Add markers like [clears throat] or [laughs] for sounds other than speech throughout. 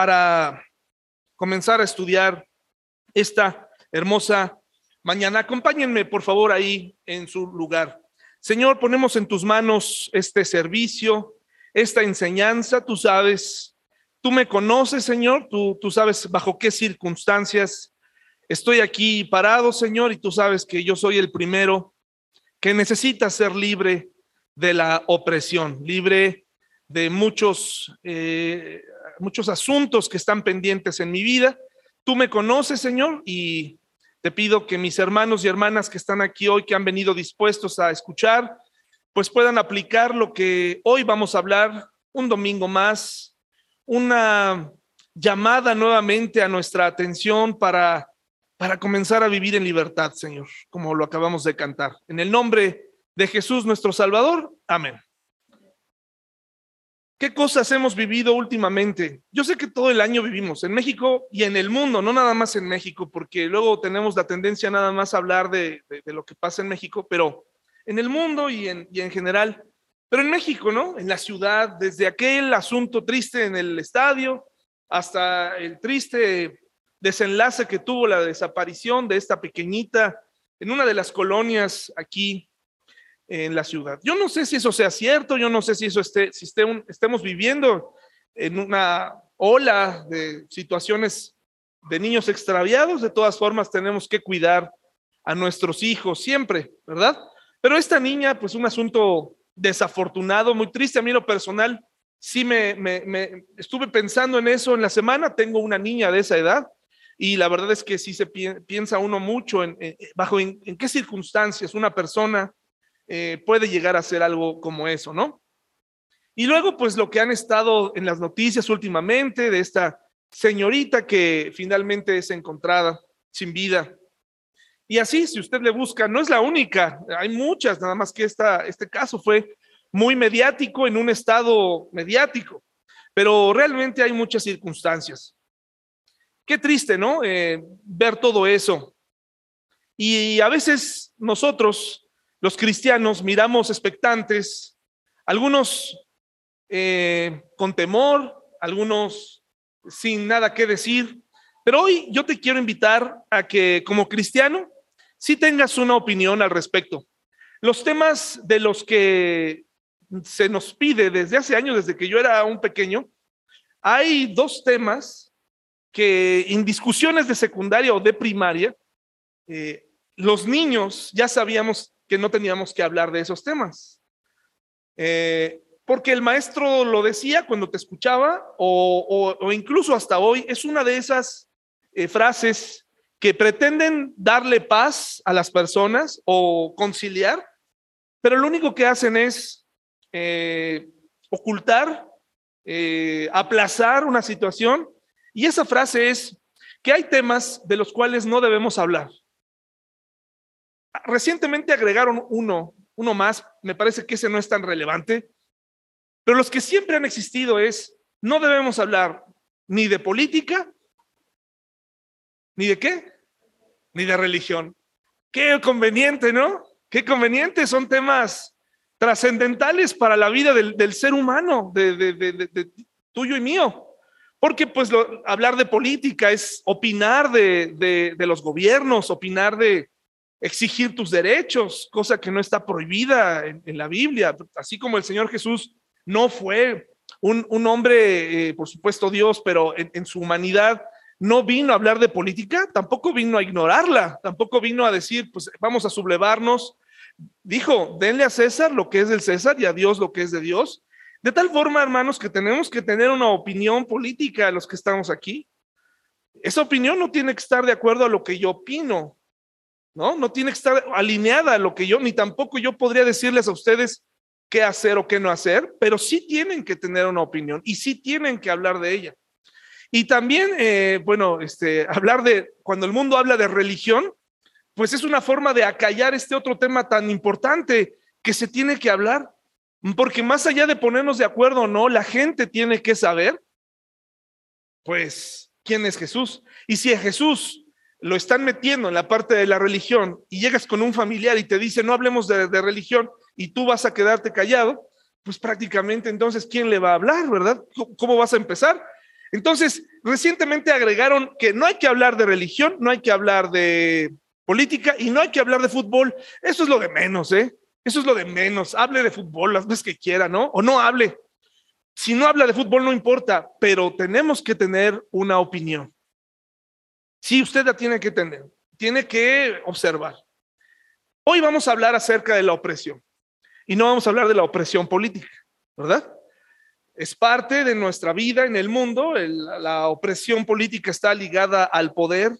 para comenzar a estudiar esta hermosa mañana. Acompáñenme, por favor, ahí en su lugar. Señor, ponemos en tus manos este servicio, esta enseñanza. Tú sabes, tú me conoces, Señor, tú, tú sabes bajo qué circunstancias estoy aquí parado, Señor, y tú sabes que yo soy el primero que necesita ser libre de la opresión, libre de muchos, eh, muchos asuntos que están pendientes en mi vida. Tú me conoces, Señor, y te pido que mis hermanos y hermanas que están aquí hoy, que han venido dispuestos a escuchar, pues puedan aplicar lo que hoy vamos a hablar un domingo más, una llamada nuevamente a nuestra atención para, para comenzar a vivir en libertad, Señor, como lo acabamos de cantar. En el nombre de Jesús nuestro Salvador, amén. ¿Qué cosas hemos vivido últimamente? Yo sé que todo el año vivimos en México y en el mundo, no nada más en México, porque luego tenemos la tendencia nada más a hablar de, lo que pasa en México, pero en el mundo y en, y en general. Pero en México, ¿no? En la ciudad, desde aquel asunto triste en el estadio hasta el triste desenlace que tuvo la desaparición de esta pequeñita en una de las colonias aquí en la ciudad. Yo no sé si eso sea cierto, yo no sé si eso esté, si estemos viviendo en una ola de situaciones de niños extraviados, de todas formas tenemos que cuidar a nuestros hijos siempre, ¿verdad? Pero esta niña, pues un asunto desafortunado, muy triste a mí lo personal, sí me, me, estuve pensando en eso en la semana, tengo una niña de esa edad y la verdad es que sí se piensa uno mucho en, bajo en qué circunstancias una persona eh, puede llegar a ser algo como eso, ¿no? Y luego, pues lo que han estado en las noticias últimamente de esta señorita que finalmente es encontrada sin vida. Y así, si usted le busca, no es la única, hay muchas, nada más que este caso fue muy mediático en un estado mediático, pero realmente hay muchas circunstancias. Qué triste, ¿no? Eh, ver todo eso. Y a veces nosotros los cristianos miramos expectantes, algunos eh, con temor, algunos sin nada que decir, pero hoy yo te quiero invitar a que como cristiano sí tengas una opinión al respecto. Los temas de los que se nos pide desde hace años, desde que yo era un pequeño, hay dos temas que en discusiones de secundaria o de primaria, eh, los niños ya sabíamos que no teníamos que hablar de esos temas. Eh, porque el maestro lo decía cuando te escuchaba o, incluso hasta hoy, es una de esas eh, frases que pretenden darle paz a las personas o conciliar, pero lo único que hacen es eh, ocultar, aplazar una situación. Y esa frase es que hay temas de los cuales no debemos hablar. Recientemente agregaron uno, uno más, me parece que ese no es tan relevante, pero los que siempre han existido es, no debemos hablar ni de política, ni de qué, ni de religión. Qué conveniente, ¿no? Qué conveniente, son temas trascendentales para la vida del, ser humano, de, tuyo y mío. Porque pues hablar de política es opinar de, los gobiernos, opinar de, exigir tus derechos, cosa que no está prohibida en, la Biblia, así como el Señor Jesús no fue un, hombre, eh, por supuesto Dios, pero en, su humanidad no vino a hablar de política, tampoco vino a ignorarla, tampoco vino a decir, pues vamos a sublevarnos. Dijo, denle a César lo que es del César y a Dios lo que es de Dios. De tal forma, hermanos, que tenemos que tener una opinión política los que estamos aquí. Esa opinión no tiene que estar de acuerdo a lo que yo opino, ¿no? No tiene que estar alineada a lo que yo, ni tampoco yo podría decirles a ustedes qué hacer o qué no hacer, pero sí tienen que tener una opinión y sí tienen que hablar de ella. Y también, eh, bueno, este, hablar de, cuando el mundo habla de religión, pues es una forma de acallar este otro tema tan importante que se tiene que hablar, porque más allá de ponernos de acuerdo o no, la gente tiene que saber, pues, quién es Jesús. Y si a Jesús lo están metiendo en la parte de la religión y llegas con un familiar y te dice, no hablemos de, religión y tú vas a quedarte callado, pues prácticamente entonces, ¿quién le va a hablar, verdad? ¿Cómo vas a empezar? Entonces, recientemente agregaron que no hay que hablar de religión, no hay que hablar de política y no hay que hablar de fútbol. Eso es lo de menos, ¿eh? Eso es lo de menos. Hable de fútbol las veces que quiera, ¿no? O no hable. Si no habla de fútbol no importa, pero tenemos que tener una opinión. Sí, usted la tiene que tener, tiene que observar. Hoy vamos a hablar acerca de la opresión y no vamos a hablar de la opresión política, ¿verdad? Es parte de nuestra vida en el mundo. la opresión política está ligada al poder,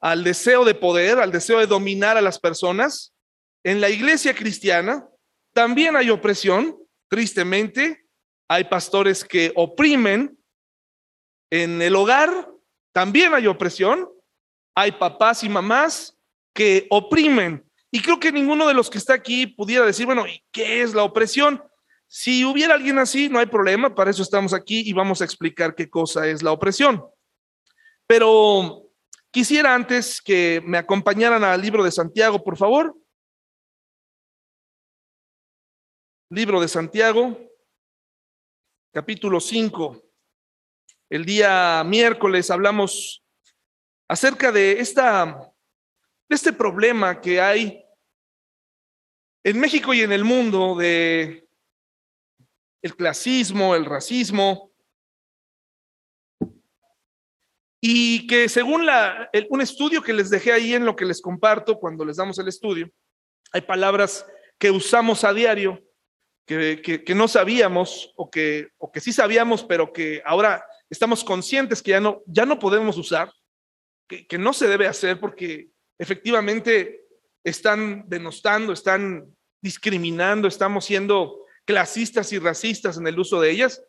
al deseo de poder, al deseo de dominar a las personas. En la iglesia cristiana también hay opresión, tristemente. Hay pastores que oprimen. En el hogar también hay opresión. Hay papás y mamás que oprimen. Y creo que ninguno de los que está aquí pudiera decir, bueno, ¿y qué es la opresión? Si hubiera alguien así, no hay problema, para eso estamos aquí y vamos a explicar qué cosa es la opresión. Pero quisiera antes que me acompañaran al libro de Santiago, por favor. Libro de Santiago, capítulo 5. El día miércoles hablamos acerca de esta este problema que hay en México y en el mundo de el clasismo, el racismo, y que según un estudio que les dejé ahí en lo que les comparto cuando les damos el estudio, hay palabras que usamos a diario que, no sabíamos o que, o que sí sabíamos, pero que ahora estamos conscientes que ya no, ya no podemos usar, que, que no se debe hacer porque efectivamente están denostando, están discriminando, estamos siendo clasistas y racistas en el uso de ellas.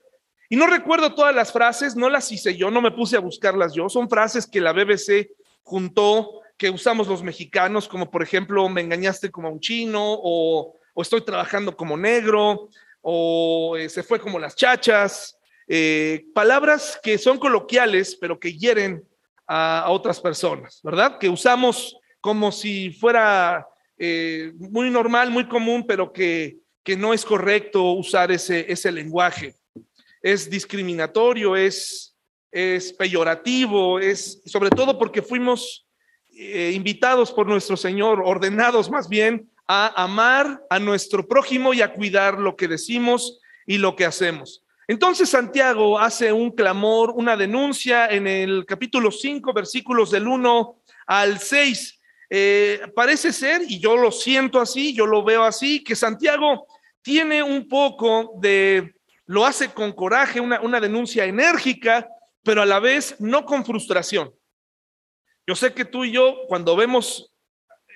Y no recuerdo todas las frases, no las hice yo, no me puse a buscarlas yo, son frases que la BBC juntó, que usamos los mexicanos, como por ejemplo, me engañaste como un chino, o, estoy trabajando como negro, o eh, se fue como las chachas, eh, palabras que son coloquiales, pero que hieren a otras personas, ¿verdad? Que usamos como si fuera eh, muy normal, muy común, pero que, que no es correcto usar ese, ese lenguaje. Es discriminatorio, es, es peyorativo, es sobre todo porque fuimos eh, invitados por nuestro Señor, ordenados más bien a amar a nuestro prójimo y a cuidar lo que decimos y lo que hacemos. Entonces Santiago hace un clamor, una denuncia en el capítulo 5, versículos del 1 al 6 eh, parece ser, y yo lo siento así, yo lo veo así, que Santiago tiene un poco de, lo hace con coraje, una, denuncia enérgica, pero a la vez no con frustración. Yo sé que tú y yo, cuando vemos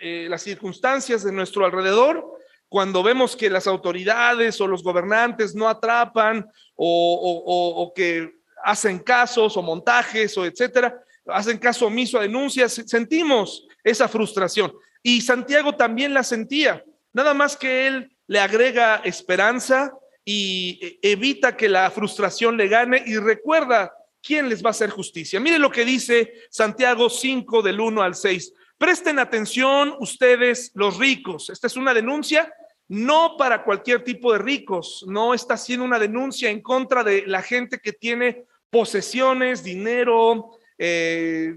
eh, las circunstancias de nuestro alrededor, cuando vemos que las autoridades o los gobernantes no atrapan o, que hacen casos o montajes o etcétera, hacen caso omiso a denuncias, sentimos esa frustración. Y Santiago también la sentía, nada más que él le agrega esperanza y evita que la frustración le gane y recuerda quién les va a hacer justicia. Mire lo que dice Santiago 5 del 1 al 6. Presten atención ustedes los ricos. Esta es una denuncia no para cualquier tipo de ricos, no está haciendo una denuncia en contra de la gente que tiene posesiones, dinero, eh,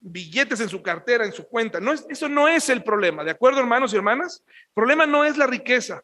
billetes en su cartera, en su cuenta. No es, eso no es el problema, ¿de acuerdo, hermanos y hermanas? El problema no es la riqueza.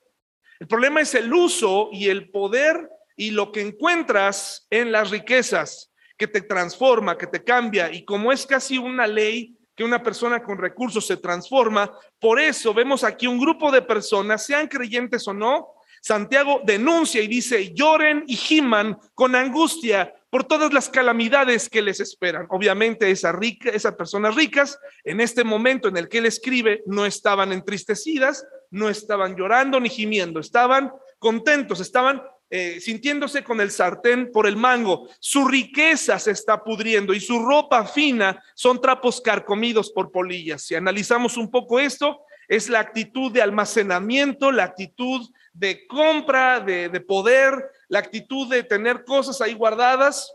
El problema es el uso y el poder y lo que encuentras en las riquezas que te transforma, que te cambia. Y como es casi una ley que una persona con recursos se transforma, por eso vemos aquí un grupo de personas, sean creyentes o no, Santiago denuncia y dice, lloren y giman con angustia por todas las calamidades que les esperan. Obviamente esa esas personas ricas, en este momento en el que él escribe, no estaban entristecidas, no estaban llorando ni gimiendo, estaban contentos, estaban eh, sintiéndose con el sartén por el mango. Su riqueza se está pudriendo y su ropa fina son trapos carcomidos por polillas. Si analizamos un poco esto, es la actitud de almacenamiento, la actitud de compra, de, de poder, la actitud de tener cosas ahí guardadas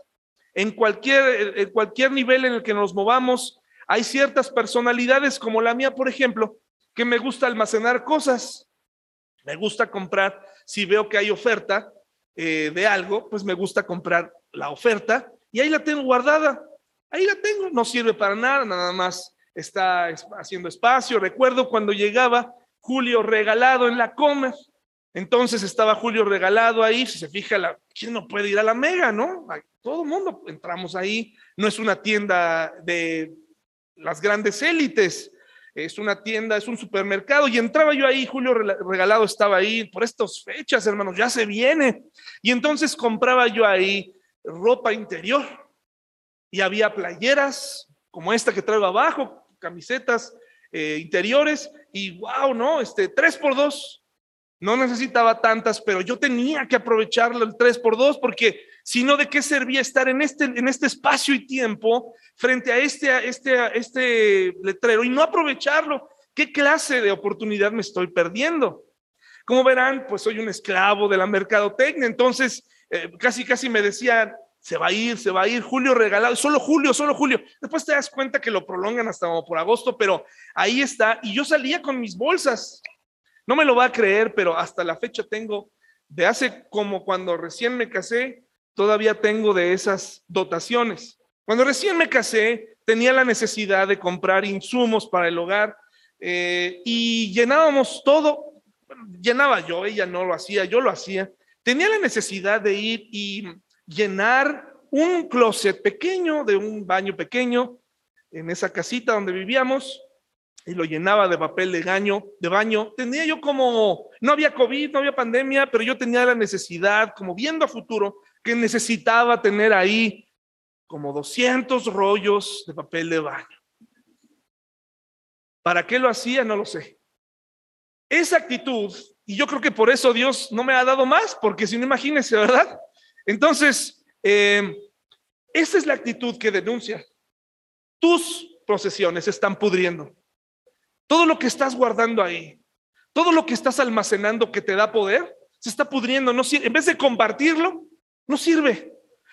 en cualquier, en cualquier nivel en el que nos movamos. Hay ciertas personalidades como la mía, por ejemplo, que me gusta almacenar cosas. Me gusta comprar, si veo que hay oferta eh, de algo, pues me gusta comprar la oferta y ahí la tengo guardada. Ahí la tengo, no sirve para nada, nada más está haciendo espacio. Recuerdo cuando llegaba Julio regalado en la Comer. Entonces estaba Julio regalado ahí, si se fija, la, ¿quién no puede ir a la Mega, no? Todo el mundo entramos ahí, no es una tienda de las grandes élites, es una tienda, es un supermercado, y entraba yo ahí, Julio regalado estaba ahí, por estas fechas, hermanos, ya se viene. Y entonces compraba yo ahí ropa interior, y había playeras como esta que traigo abajo, camisetas eh, interiores, y wow, ¿no? Este, tres por dos. No necesitaba tantas, pero yo tenía que aprovecharlo el tres por dos porque si no, ¿de qué servía estar en este, en este espacio y tiempo frente a este, este, este letrero y no aprovecharlo? ¿Qué clase de oportunidad me estoy perdiendo? Como verán, pues soy un esclavo de la mercadotecnia, entonces eh, casi, casi me decían, se va a ir, se va a ir, Julio regalado, solo Julio, solo Julio. Después te das cuenta que lo prolongan hasta por agosto, pero ahí está. Y yo salía con mis bolsas. No me lo va a creer, pero hasta la fecha tengo, de hace como cuando recién me casé, todavía tengo de esas dotaciones. Cuando recién me casé, tenía la necesidad de comprar insumos para el hogar eh, y llenábamos todo. llenaba yo, ella no lo hacía, yo lo hacía. Tenía la necesidad de ir y llenar un closet pequeño, de un baño pequeño, en esa casita donde vivíamos, y lo llenaba de papel de baño, de baño. Tenía yo como, no había COVID, no había pandemia, pero yo tenía la necesidad, como viendo a futuro, que necesitaba tener ahí como 200 rollos de papel de baño. ¿Para qué lo hacía? No lo sé. Esa actitud, y yo creo que por eso Dios no me ha dado más, porque si no imagínense, ¿verdad? Entonces, eh, esa es la actitud que denuncia. Tus procesiones están pudriendo. Todo lo que estás guardando ahí, todo lo que estás almacenando que te da poder, se está pudriendo. No En vez de compartirlo, no sirve.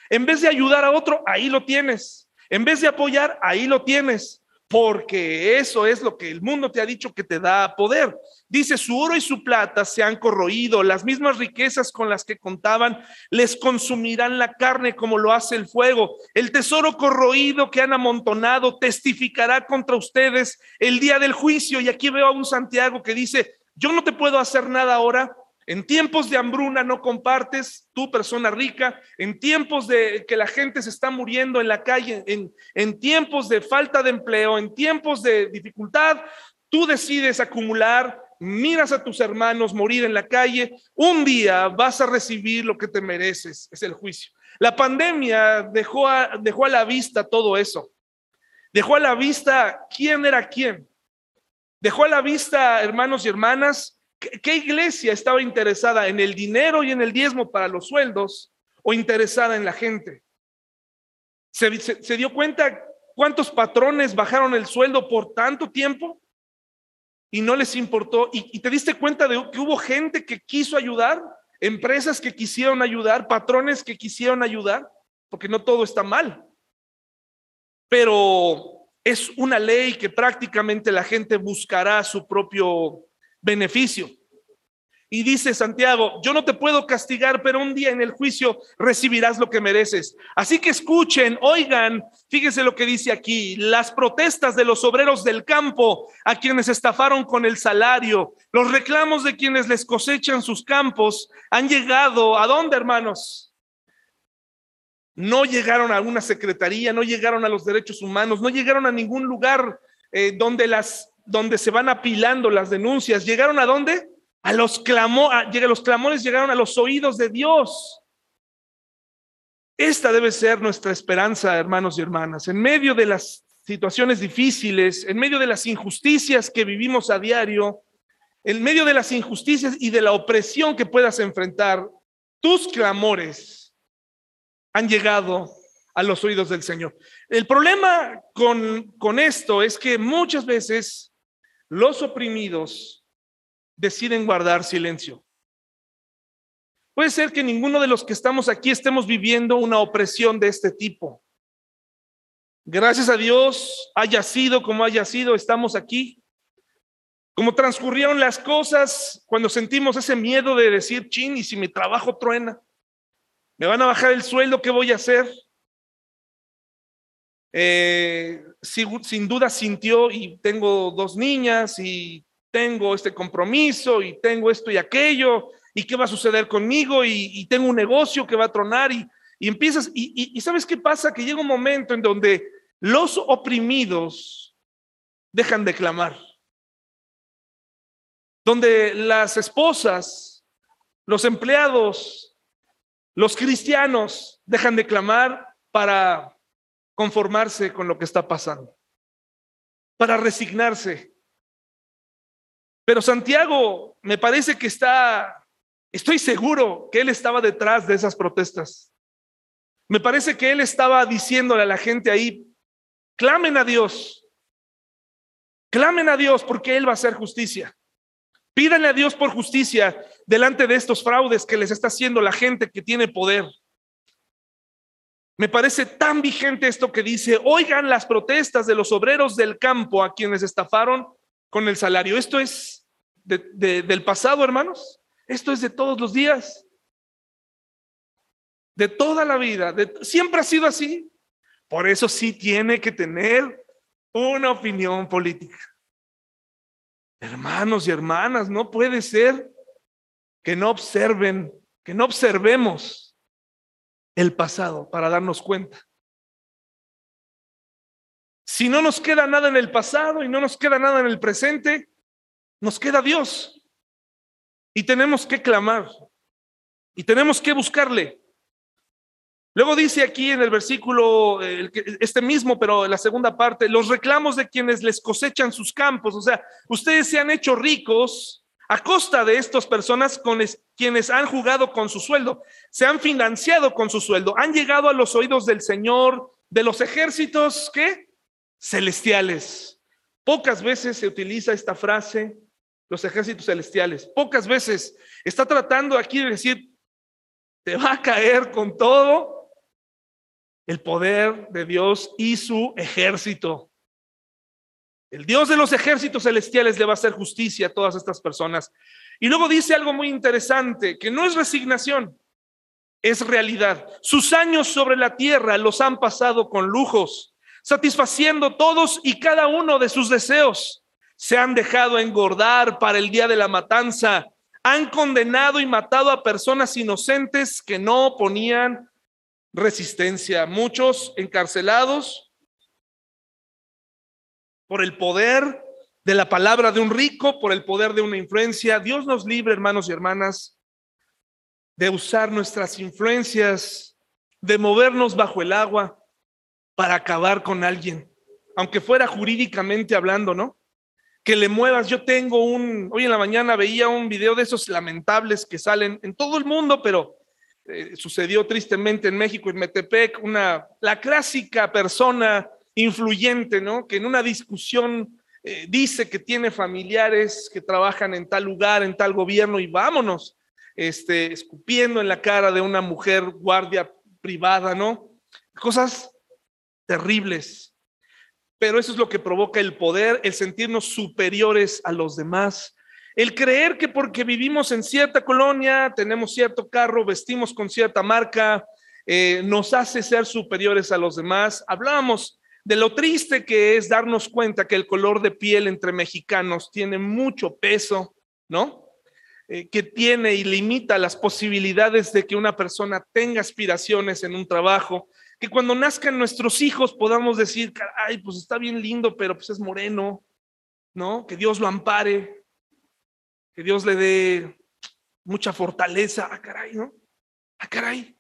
En vez de ayudar a otro, ahí lo tienes. En vez de apoyar, ahí lo tienes porque eso es lo que el mundo te ha dicho que te da poder. Dice, su oro y su plata se han corroído, las mismas riquezas con las que contaban les consumirán la carne como lo hace el fuego. El tesoro corroído que han amontonado testificará contra ustedes el día del juicio. Y aquí veo a un Santiago que dice, yo no te puedo hacer nada ahora, en tiempos de hambruna no compartes, tú persona rica, en tiempos de que la gente se está muriendo en la calle, en, tiempos de falta de empleo, en tiempos de dificultad, tú decides acumular, miras a tus hermanos morir en la calle, un día vas a recibir lo que te mereces, es el juicio. La pandemia dejó a, dejó a la vista todo eso, dejó a la vista quién era quién, dejó a la vista, hermanos y hermanas, ¿Qué iglesia estaba interesada en el dinero y en el diezmo para los sueldos o interesada en la gente? ¿Se, dio cuenta cuántos patrones bajaron el sueldo por tanto tiempo? Y no les importó. ¿Y, te diste cuenta de que hubo gente que quiso ayudar? Empresas que quisieron ayudar, patrones que quisieron ayudar, porque no todo está mal. Pero es una ley que prácticamente la gente buscará su propio beneficio. Y dice Santiago, yo no te puedo castigar, pero un día en el juicio recibirás lo que mereces. Así que escuchen, oigan, fíjese lo que dice aquí, las protestas de los obreros del campo a quienes estafaron con el salario, los reclamos de quienes les cosechan sus campos han llegado, ¿a dónde hermanos? No llegaron a una secretaría, no llegaron a los derechos humanos, no llegaron a ningún lugar eh, donde las donde se van apilando las denuncias. ¿Llegaron a dónde? A los, los clamores llegaron a los oídos de Dios. Esta debe ser nuestra esperanza, hermanos y hermanas. En medio de las situaciones difíciles, en medio de las injusticias que vivimos a diario, en medio de las injusticias y de la opresión que puedas enfrentar, tus clamores han llegado a los oídos del Señor. El problema con, con esto es que muchas veces los oprimidos deciden guardar silencio. Puede ser que ninguno de los que estamos aquí estemos viviendo una opresión de este tipo. Gracias a Dios, haya sido como haya sido, estamos aquí. Como transcurrieron las cosas cuando sentimos ese miedo de decir, chin, y si mi trabajo truena, me van a bajar el sueldo, ¿qué voy a hacer? Eh, sin duda sintió y tengo dos niñas y tengo este compromiso y tengo esto y aquello y qué va a suceder conmigo y, tengo un negocio que va a tronar y, empiezas y, y sabes qué pasa que llega un momento en donde los oprimidos dejan de clamar, donde las esposas, los empleados, los cristianos dejan de clamar para conformarse con lo que está pasando, para resignarse. Pero Santiago me parece que está, estoy seguro que él estaba detrás de esas protestas. Me parece que él estaba diciéndole a la gente ahí, clamen a Dios, clamen a Dios porque Él va a hacer justicia. Pídanle a Dios por justicia delante de estos fraudes que les está haciendo la gente que tiene poder. Me parece tan vigente esto que dice, oigan las protestas de los obreros del campo a quienes estafaron con el salario. Esto es del pasado, hermanos. Esto es de todos los días. De toda la vida. siempre ha sido así. Por eso sí tiene que tener una opinión política. Hermanos y hermanas, no puede ser que no observen, que no observemos el pasado para darnos cuenta. Si no nos queda nada en el pasado y no nos queda nada en el presente, nos queda Dios. Y tenemos que clamar. Y tenemos que buscarle. Luego dice aquí en el versículo, este mismo, pero en la segunda parte, los reclamos de quienes les cosechan sus campos. O sea, ustedes se han hecho ricos a costa de estas personas con quienes han jugado con su sueldo, se han financiado con su sueldo, han llegado a los oídos del Señor, de los ejércitos, ¿qué? Celestiales. Pocas veces se utiliza esta frase, los ejércitos celestiales. Pocas veces está tratando aquí de decir, te va a caer con todo el poder de Dios y su ejército. El Dios de los ejércitos celestiales le va a hacer justicia a todas estas personas. Y luego dice algo muy interesante, que no es resignación, es realidad. Sus años sobre la tierra los han pasado con lujos, satisfaciendo todos y cada uno de sus deseos. Se han dejado engordar para el día de la matanza. Han condenado y matado a personas inocentes que no ponían resistencia. Muchos encarcelados, por el poder de la palabra de un rico, por el poder de una influencia. Dios nos libre, hermanos y hermanas, de usar nuestras influencias, de movernos bajo el agua para acabar con alguien, aunque fuera jurídicamente hablando, ¿no? Que le muevas. Yo tengo un, hoy en la mañana veía un video de esos lamentables que salen en todo el mundo, pero eh, sucedió tristemente en México, en Metepec, una, la clásica persona influyente, ¿no? Que en una discusión eh, dice que tiene familiares que trabajan en tal lugar, en tal gobierno y vámonos, este, escupiendo en la cara de una mujer guardia privada, ¿no? Cosas terribles. Pero eso es lo que provoca el poder, el sentirnos superiores a los demás, el creer que porque vivimos en cierta colonia, tenemos cierto carro, vestimos con cierta marca, eh, nos hace ser superiores a los demás. Hablábamos de lo triste que es darnos cuenta que el color de piel entre mexicanos tiene mucho peso, ¿no? Eh, que tiene y limita las posibilidades de que una persona tenga aspiraciones en un trabajo, que cuando nazcan nuestros hijos podamos decir, ay, pues está bien lindo, pero pues es moreno, ¿no? Que Dios lo ampare, que Dios le dé mucha fortaleza, ah, caray, ¿no? Ah, caray,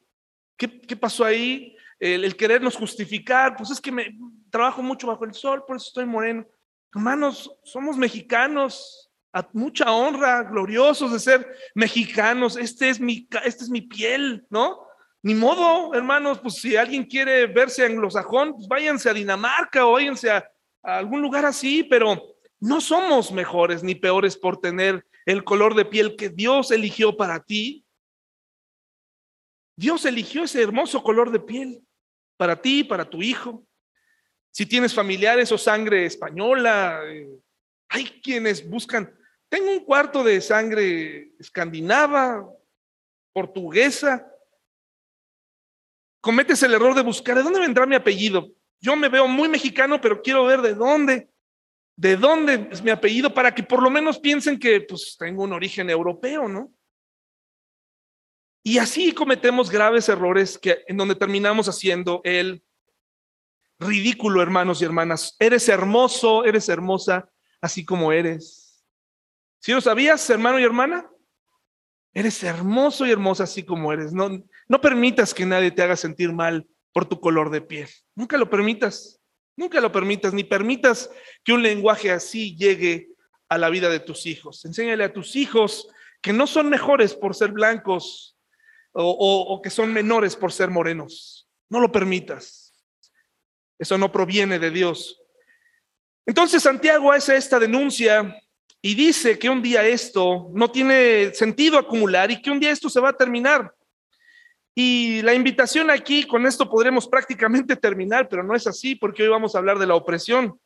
¿qué, qué pasó ahí? el, querernos justificar, pues es que me trabajo mucho bajo el sol, por eso estoy moreno. Hermanos, somos mexicanos, a mucha honra, gloriosos de ser mexicanos. Este es mi, este es mi piel, ¿no? Ni modo, hermanos, pues si alguien quiere verse anglosajón, pues váyanse a Dinamarca o váyanse a algún lugar así, pero no somos mejores ni peores por tener el color de piel que Dios eligió para ti. Dios eligió ese hermoso color de piel para ti, para tu hijo. Si tienes familiares o sangre española, eh, hay quienes buscan, tengo un cuarto de sangre escandinava, portuguesa. Cometes el error de buscar, ¿de dónde vendrá mi apellido? yo me veo muy mexicano, pero quiero ver de dónde, de dónde es mi apellido para que por lo menos piensen que pues tengo un origen europeo, ¿no? Y así cometemos graves errores que en donde terminamos haciendo el ridículo, hermanos y hermanas. Eres hermoso, eres hermosa, así como eres. ¿Si lo sabías, hermano y hermana? Eres hermoso y hermosa así como eres. No, no permitas que nadie te haga sentir mal por tu color de piel. Nunca lo permitas. Nunca lo permitas, ni permitas que un lenguaje así llegue a la vida de tus hijos. Enséñale a tus hijos que no son mejores por ser blancos o, que son menores por ser morenos. No lo permitas. Eso no proviene de Dios. Entonces Santiago hace esta denuncia y dice que un día esto no tiene sentido acumular y que un día esto se va a terminar. Y la invitación aquí, con esto podremos prácticamente [laughs] terminar, pero no es así porque hoy vamos a hablar de la opresión.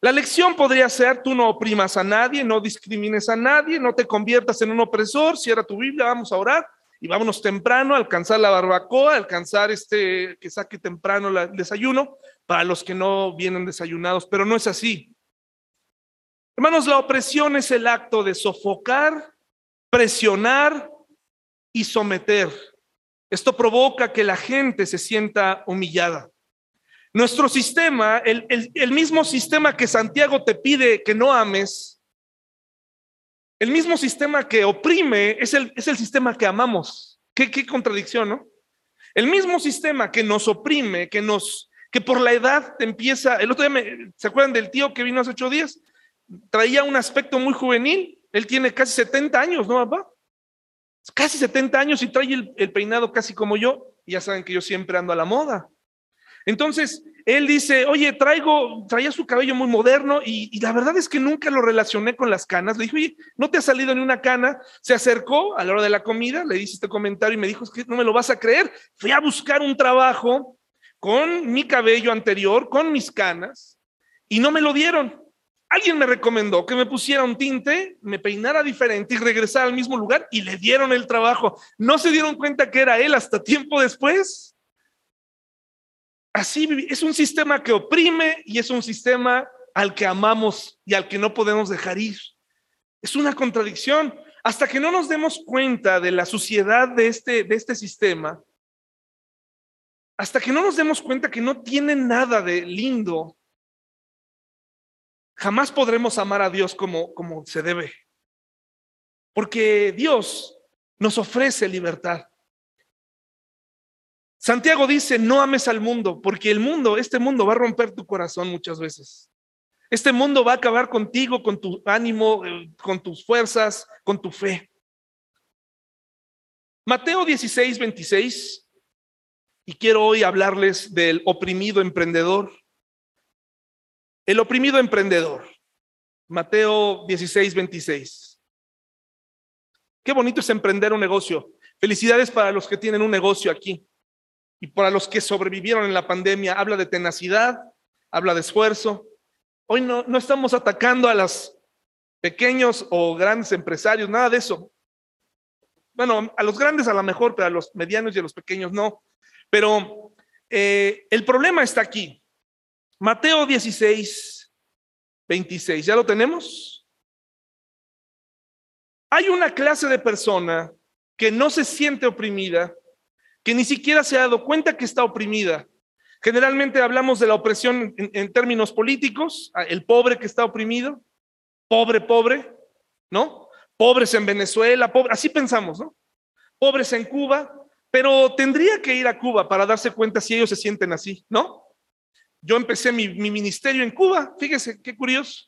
La lección podría ser, tú no oprimas a nadie, no discrimines a nadie, no te conviertas en un opresor, cierra tu Biblia, vamos a orar y vámonos temprano, alcanzar la barbacoa, alcanzar este, que saque temprano el desayuno para los que no vienen desayunados, pero no es así. Hermanos, la opresión es el acto de sofocar, presionar y someter. Esto provoca que la gente se sienta humillada. Nuestro sistema, el mismo sistema que Santiago te pide que no ames, el mismo sistema que oprime es el, es el sistema que amamos. ¿Qué, contradicción, ¿no? El mismo sistema que nos oprime, que nos, que por la edad te empieza, el otro día, ¿se acuerdan del tío que vino hace ocho días? Traía un aspecto muy juvenil, él tiene casi 70 años, ¿no, papá? Casi 70 años y trae el, el peinado casi como yo, y ya saben que yo siempre ando a la moda. Entonces, él dice, oye, traigo, traía su cabello muy moderno y, la verdad es que nunca lo relacioné con las canas. Le dije, oye, ¿no te ha salido ni una cana? Se acercó a la hora de la comida, le hice este comentario y me dijo, es que no me lo vas a creer. Fui a buscar un trabajo con mi cabello anterior, con mis canas, y no me lo dieron. Alguien me recomendó que me pusiera un tinte, me peinara diferente y regresara al mismo lugar y le dieron el trabajo. No se dieron cuenta que era él hasta tiempo después. Así es un sistema que oprime y es un sistema al que amamos y al que no podemos dejar ir. Es una contradicción. Hasta que no nos demos cuenta de la suciedad de este, de este sistema, hasta que no nos demos cuenta que no tiene nada de lindo, jamás podremos amar a Dios como, como se debe. Porque Dios nos ofrece libertad. Santiago dice, no ames al mundo, porque el mundo, este mundo va a romper tu corazón muchas veces. Este mundo va a acabar contigo, con tu ánimo, eh, con tus fuerzas, con tu fe. Mateo 16, 26, y quiero hoy hablarles del oprimido emprendedor. El oprimido emprendedor. Mateo 16, 26. Qué bonito es emprender un negocio. Felicidades para los que tienen un negocio aquí y para los que sobrevivieron en la pandemia, habla de tenacidad, habla de esfuerzo. Hoy no, no estamos atacando a los pequeños o grandes empresarios, nada de eso. Bueno, a los grandes a lo mejor, pero a los medianos y a los pequeños no. Pero eh, el problema está aquí. Mateo 16, 26, ¿ya lo tenemos? Hay una clase de persona que no se siente oprimida que ni siquiera se ha dado cuenta que está oprimida. Generalmente hablamos de la opresión en, términos políticos, el pobre que está oprimido, pobre, pobre, ¿no? Pobres en Venezuela, pobre, así pensamos, ¿no? Pobres en Cuba, pero tendría que ir a Cuba para darse cuenta si ellos se sienten así, ¿no? Yo empecé mi, mi ministerio en Cuba, fíjese, qué curioso.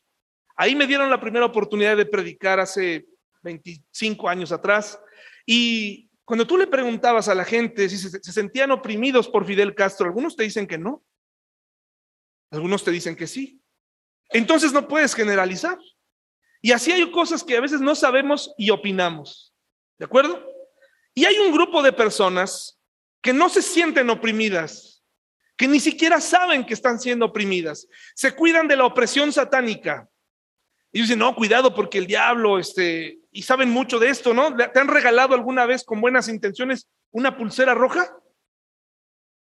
Ahí me dieron la primera oportunidad de predicar hace 25 años atrás y cuando tú le preguntabas a la gente si se, sentían oprimidos por Fidel Castro, algunos te dicen que no, algunos te dicen que sí. Entonces no puedes generalizar. Y así hay cosas que a veces no sabemos y opinamos. ¿De acuerdo? Y hay un grupo de personas que no se sienten oprimidas, que ni siquiera saben que están siendo oprimidas. Se cuidan de la opresión satánica. Y dicen, no, cuidado porque el diablo, este, y saben mucho de esto, ¿no? ¿Te han regalado alguna vez con buenas intenciones una pulsera roja?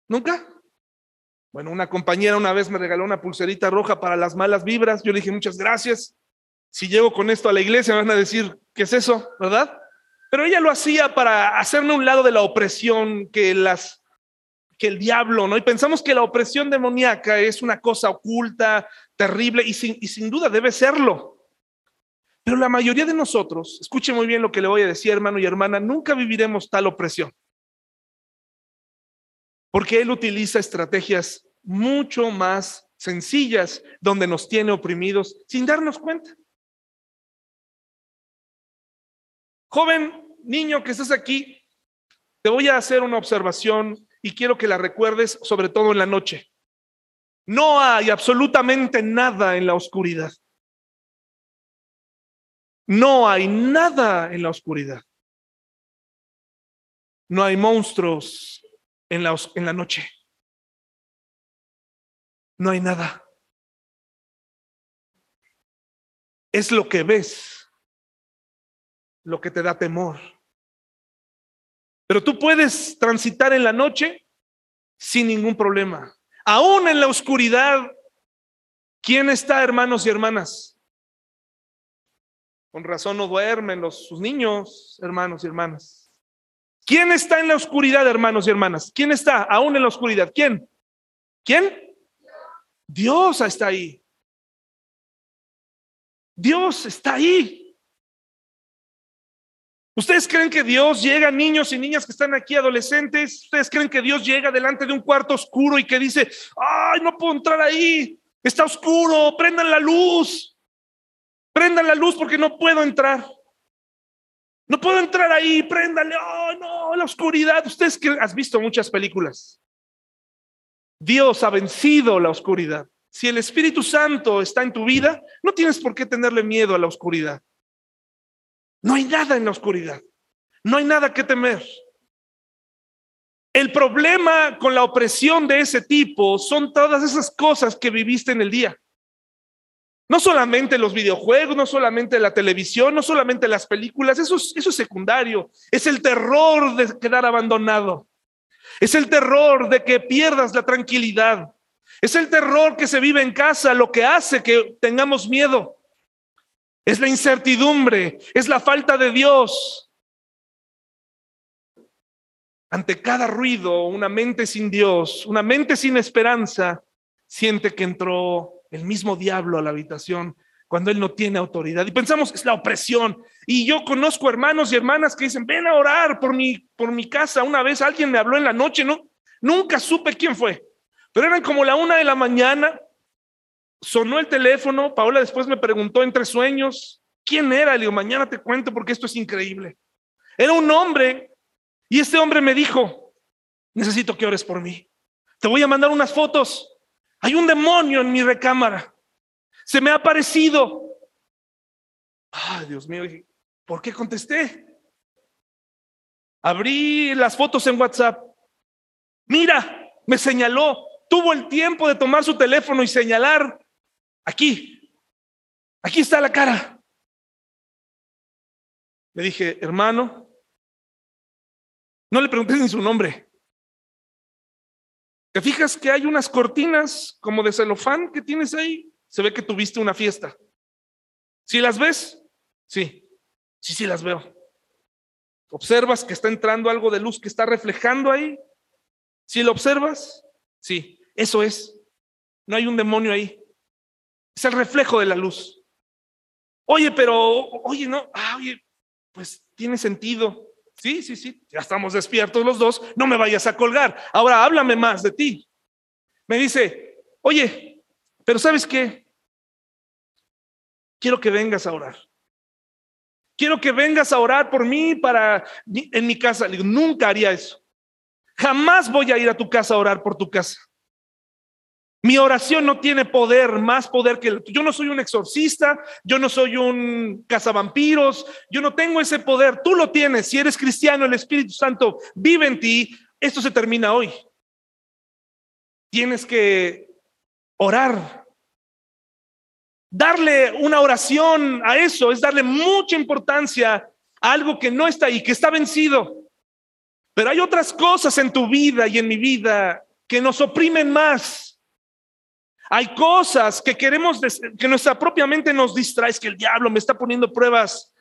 ¿Nunca? Bueno, una compañera una vez me regaló una pulserita roja para las malas vibras. Yo le dije, muchas gracias. Si llego con esto a la iglesia, me van a decir, ¿qué es eso? ¿Verdad? Pero ella lo hacía para hacerme un lado de la opresión que las que el diablo, ¿no? Y pensamos que la opresión demoníaca es una cosa oculta, terrible, y sin, y sin duda debe serlo. Pero la mayoría de nosotros, escuche muy bien lo que le voy a decir, hermano y hermana, nunca viviremos tal opresión. Porque Él utiliza estrategias mucho más sencillas donde nos tiene oprimidos sin darnos cuenta. Joven, niño que estás aquí, te voy a hacer una observación y quiero que la recuerdes sobre todo en la noche. No hay absolutamente nada en la oscuridad. No hay nada en la oscuridad. No hay monstruos en la, en la noche. No hay nada. Es lo que ves, lo que te da temor. Pero tú puedes transitar en la noche sin ningún problema. Aún en la oscuridad, ¿quién está, hermanos y hermanas? Con razón no duermen los, sus niños, hermanos y hermanas. ¿Quién está en la oscuridad, hermanos y hermanas? ¿Quién está aún en la oscuridad? ¿Quién? ¿Quién? Dios está ahí. Dios está ahí. ¿Ustedes creen que Dios llega, niños y niñas que están aquí, adolescentes? ¿Ustedes creen que Dios llega delante de un cuarto oscuro y que dice, ay, no puedo entrar ahí, está oscuro, prendan la luz, prendan la luz porque no puedo entrar? No puedo entrar ahí, préndale, oh no, la oscuridad. Ustedes que has visto muchas películas. Dios ha vencido la oscuridad. Si el Espíritu Santo está en tu vida, no tienes por qué tenerle miedo a la oscuridad. No hay nada en la oscuridad. No hay nada que temer. El problema con la opresión de ese tipo son todas esas cosas que viviste en el día. No solamente los videojuegos, no solamente la televisión, no solamente las películas, eso es, es secundario. Es el terror de quedar abandonado. Es el terror de que pierdas la tranquilidad. Es el terror que se vive en casa lo que hace que tengamos miedo es la incertidumbre, es la falta de Dios. Ante cada ruido, una mente sin Dios, una mente sin esperanza, siente que entró el mismo diablo a la habitación cuando él no tiene autoridad. Y pensamos es la opresión. Y yo conozco hermanos y hermanas que dicen, ven a orar por mi, por mi casa. Una vez alguien me habló en la noche, ¿no? Nunca supe quién fue. Pero eran como la una de la mañana Sonó el teléfono, Paola después me preguntó entre sueños, ¿quién era? Le digo, mañana te cuento porque esto es increíble. Era un hombre y este hombre me dijo, necesito que ores por mí. Te voy a mandar unas fotos. Hay un demonio en mi recámara. Se me ha aparecido. Ay, Dios mío, ¿por qué contesté? Abrí las fotos en WhatsApp. Mira, me señaló. Tuvo el tiempo de tomar su teléfono y señalar Aquí, aquí está la cara. Le dije, hermano, no le pregunté ni su nombre. ¿Te fijas que hay unas cortinas como de celofán que tienes ahí? Se ve que tuviste una fiesta. ¿Sí las ves? Sí, sí, sí las veo. ¿Observas que está entrando algo de luz que está reflejando ahí? ¿Sí lo observas? Sí, eso es. No hay un demonio ahí. Es el reflejo de la luz. Oye, pero, oye, no, ah, oye, pues tiene sentido. Sí, sí, sí, ya estamos despiertos los dos, no me vayas a colgar. Ahora háblame más de ti. Me dice, oye, pero ¿sabes qué? Quiero que vengas a orar. Quiero que vengas a orar por mí para en mi casa. Le digo, nunca haría eso. Jamás voy a ir a tu casa a orar por tu casa. Mi oración no tiene poder, más poder que el, yo no soy un exorcista, yo no soy un cazavampiros, yo no tengo ese poder, tú lo tienes, si eres cristiano, el Espíritu Santo vive en ti, esto se termina hoy. Tienes que orar. Darle una oración a eso es darle mucha importancia a algo que no está ahí, que está vencido. Pero hay otras cosas en tu vida y en mi vida que nos oprimen más Hay cosas que queremos, que nuestra propia mente nos distrae, es que el diablo me está poniendo pruebas.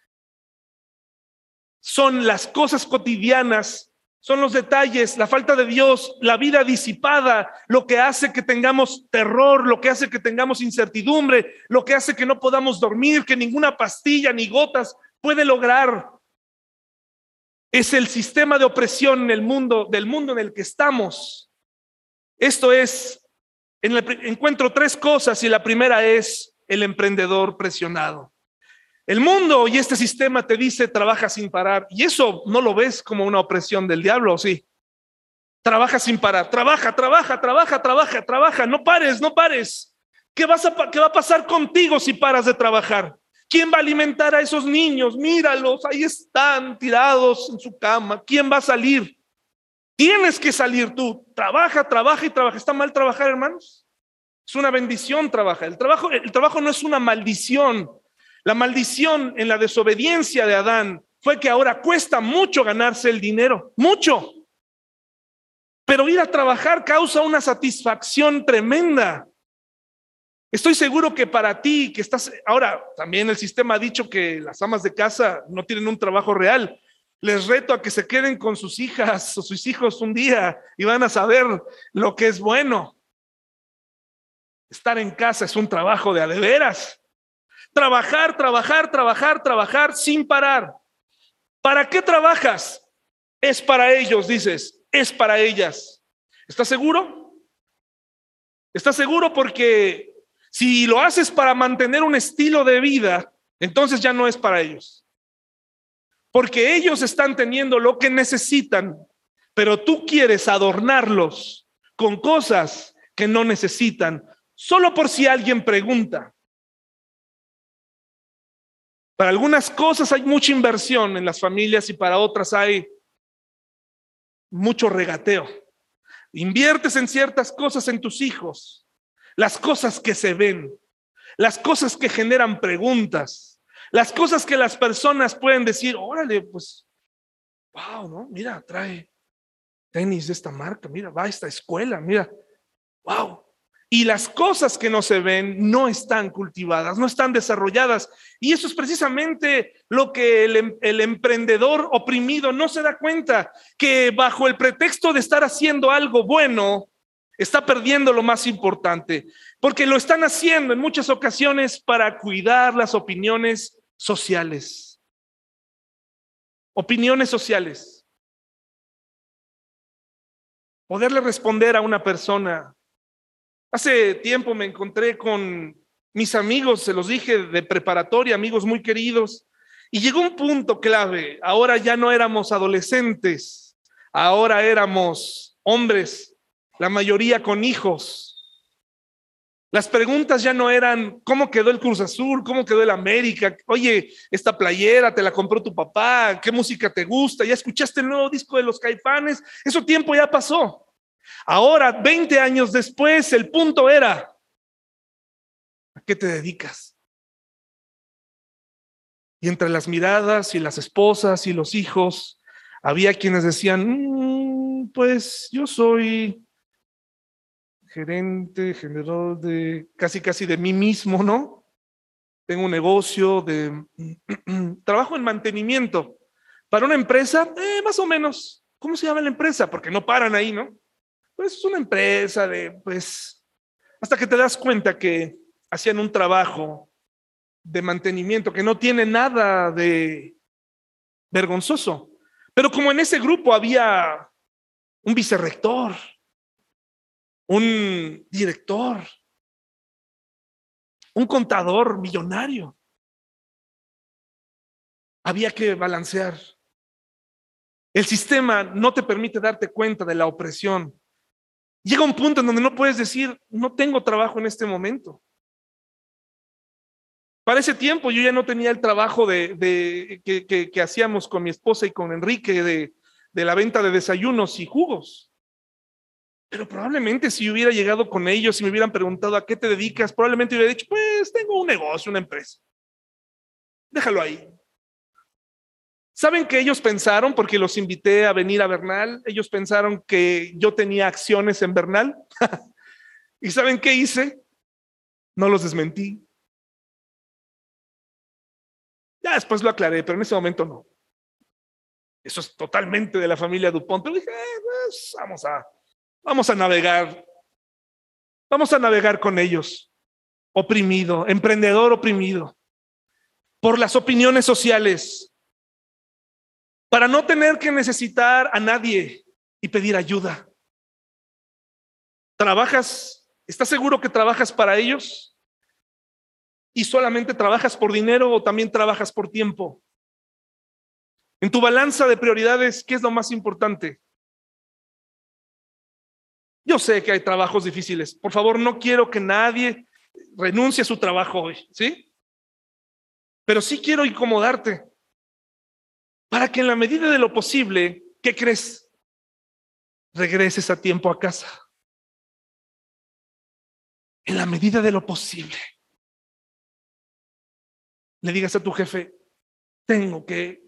Son las cosas cotidianas, son los detalles, la falta de Dios, la vida disipada, lo que hace que tengamos terror, lo que hace que tengamos incertidumbre, lo que hace que no podamos dormir, que ninguna pastilla ni gotas puede lograr. Es el sistema de opresión en el mundo, del mundo en el que estamos. Esto es en encuentro tres cosas y la primera es el emprendedor presionado. El mundo y este sistema te dice trabaja sin parar y eso no lo ves como una opresión del diablo, sí. Trabaja sin parar, trabaja, trabaja, trabaja, trabaja, trabaja, no pares, no pares. ¿Qué, vas a, ¿Qué va a pasar contigo si paras de trabajar? ¿Quién va a alimentar a esos niños? Míralos, ahí están tirados en su cama. ¿Quién va a salir? Tienes que salir tú. Trabaja, trabaja y trabaja. ¿Está mal trabajar, hermanos? Es una bendición trabajar. El trabajo, el trabajo no es una maldición. La maldición en la desobediencia de Adán fue que ahora cuesta mucho ganarse el dinero, mucho. Pero ir a trabajar causa una satisfacción tremenda. Estoy seguro que para ti que estás, ahora también el sistema ha dicho que las amas de casa no tienen un trabajo real, les reto a que se queden con sus hijas o sus hijos un día y van a saber lo que es bueno. Estar en casa es un trabajo de veras. Trabajar, trabajar, trabajar, trabajar sin parar. ¿Para qué trabajas? Es para ellos, dices, es para ellas. ¿Estás seguro? ¿Estás seguro? Porque si lo haces para mantener un estilo de vida, entonces ya no es para ellos porque ellos están teniendo lo que necesitan, pero tú quieres adornarlos con cosas que no necesitan, solo por si alguien pregunta. Para algunas cosas hay mucha inversión en las familias y para otras hay mucho regateo. Inviertes en ciertas cosas en tus hijos, las cosas que se ven, las cosas que generan preguntas las cosas que las personas pueden decir, órale, pues, wow, ¿no? Mira, trae tenis de esta marca, mira, va a esta escuela, mira, wow. Y las cosas que no se ven no están cultivadas, no están desarrolladas. Y eso es precisamente lo que el, em, el, emprendedor oprimido no se da cuenta, que bajo el pretexto de estar haciendo algo bueno, está perdiendo lo más importante, porque lo están haciendo en muchas ocasiones para cuidar las opiniones sociales. Opiniones sociales. Poderle responder a una persona. Hace tiempo me encontré con mis amigos, se los dije de preparatoria, amigos muy queridos, y llegó un punto clave. Ahora ya no éramos adolescentes, ahora éramos hombres, la mayoría con hijos las preguntas ya no eran cómo quedó el Cruz Azul, cómo quedó el América, oye, esta playera te la compró tu papá, qué música te gusta, ya escuchaste el nuevo disco de los caifanes, eso tiempo ya pasó. Ahora, 20 años después, el punto era, ¿a qué te dedicas? Y entre las miradas y las esposas y los hijos, había quienes decían, mm, pues yo soy gerente, generador de casi casi de mí mismo, ¿no? Tengo un negocio de [clears throat] trabajo en mantenimiento. Para una empresa, eh, más o menos. ¿Cómo se llama la empresa? Porque no paran ahí, ¿no? Pues es una empresa de, pues, hasta que te das cuenta que hacían un trabajo de mantenimiento que no tiene nada de vergonzoso. Pero como en ese grupo había un vicerrector, un director, un contador millonario. Había que balancear. El sistema no te permite darte cuenta de la opresión. Llega un punto en donde no puedes decir, no tengo trabajo en este momento. Para ese tiempo yo ya no tenía el trabajo de, que, hacíamos con mi esposa y con Enrique de, de la venta de desayunos y jugos. Pero probablemente si hubiera llegado con ellos y me hubieran preguntado a qué te dedicas, probablemente hubiera dicho, pues tengo un negocio, una empresa. Déjalo ahí. ¿Saben que ellos pensaron, porque los invité a venir a Bernal, ellos pensaron que yo tenía acciones en Bernal? [laughs] ¿Y saben qué hice? No los desmentí. Ya después lo aclaré, pero en ese momento no. Eso es totalmente de la familia Dupont. Pero dije, eh, pues, vamos a, vamos a navegar. Vamos a navegar con ellos. Oprimido, emprendedor oprimido. Por las opiniones sociales. Para no tener que necesitar a nadie y pedir ayuda. ¿Trabajas? ¿Estás seguro que trabajas para ellos? ¿Y solamente trabajas por dinero o también trabajas por tiempo? En tu balanza de prioridades, ¿qué es lo más importante? Yo sé que hay trabajos difíciles. Por favor, no quiero que nadie renuncie a su trabajo hoy, ¿sí? Pero sí quiero incomodarte para que en la medida de lo posible, ¿qué crees? Regreses a tiempo a casa. En la medida de lo posible le digas a tu jefe, tengo que,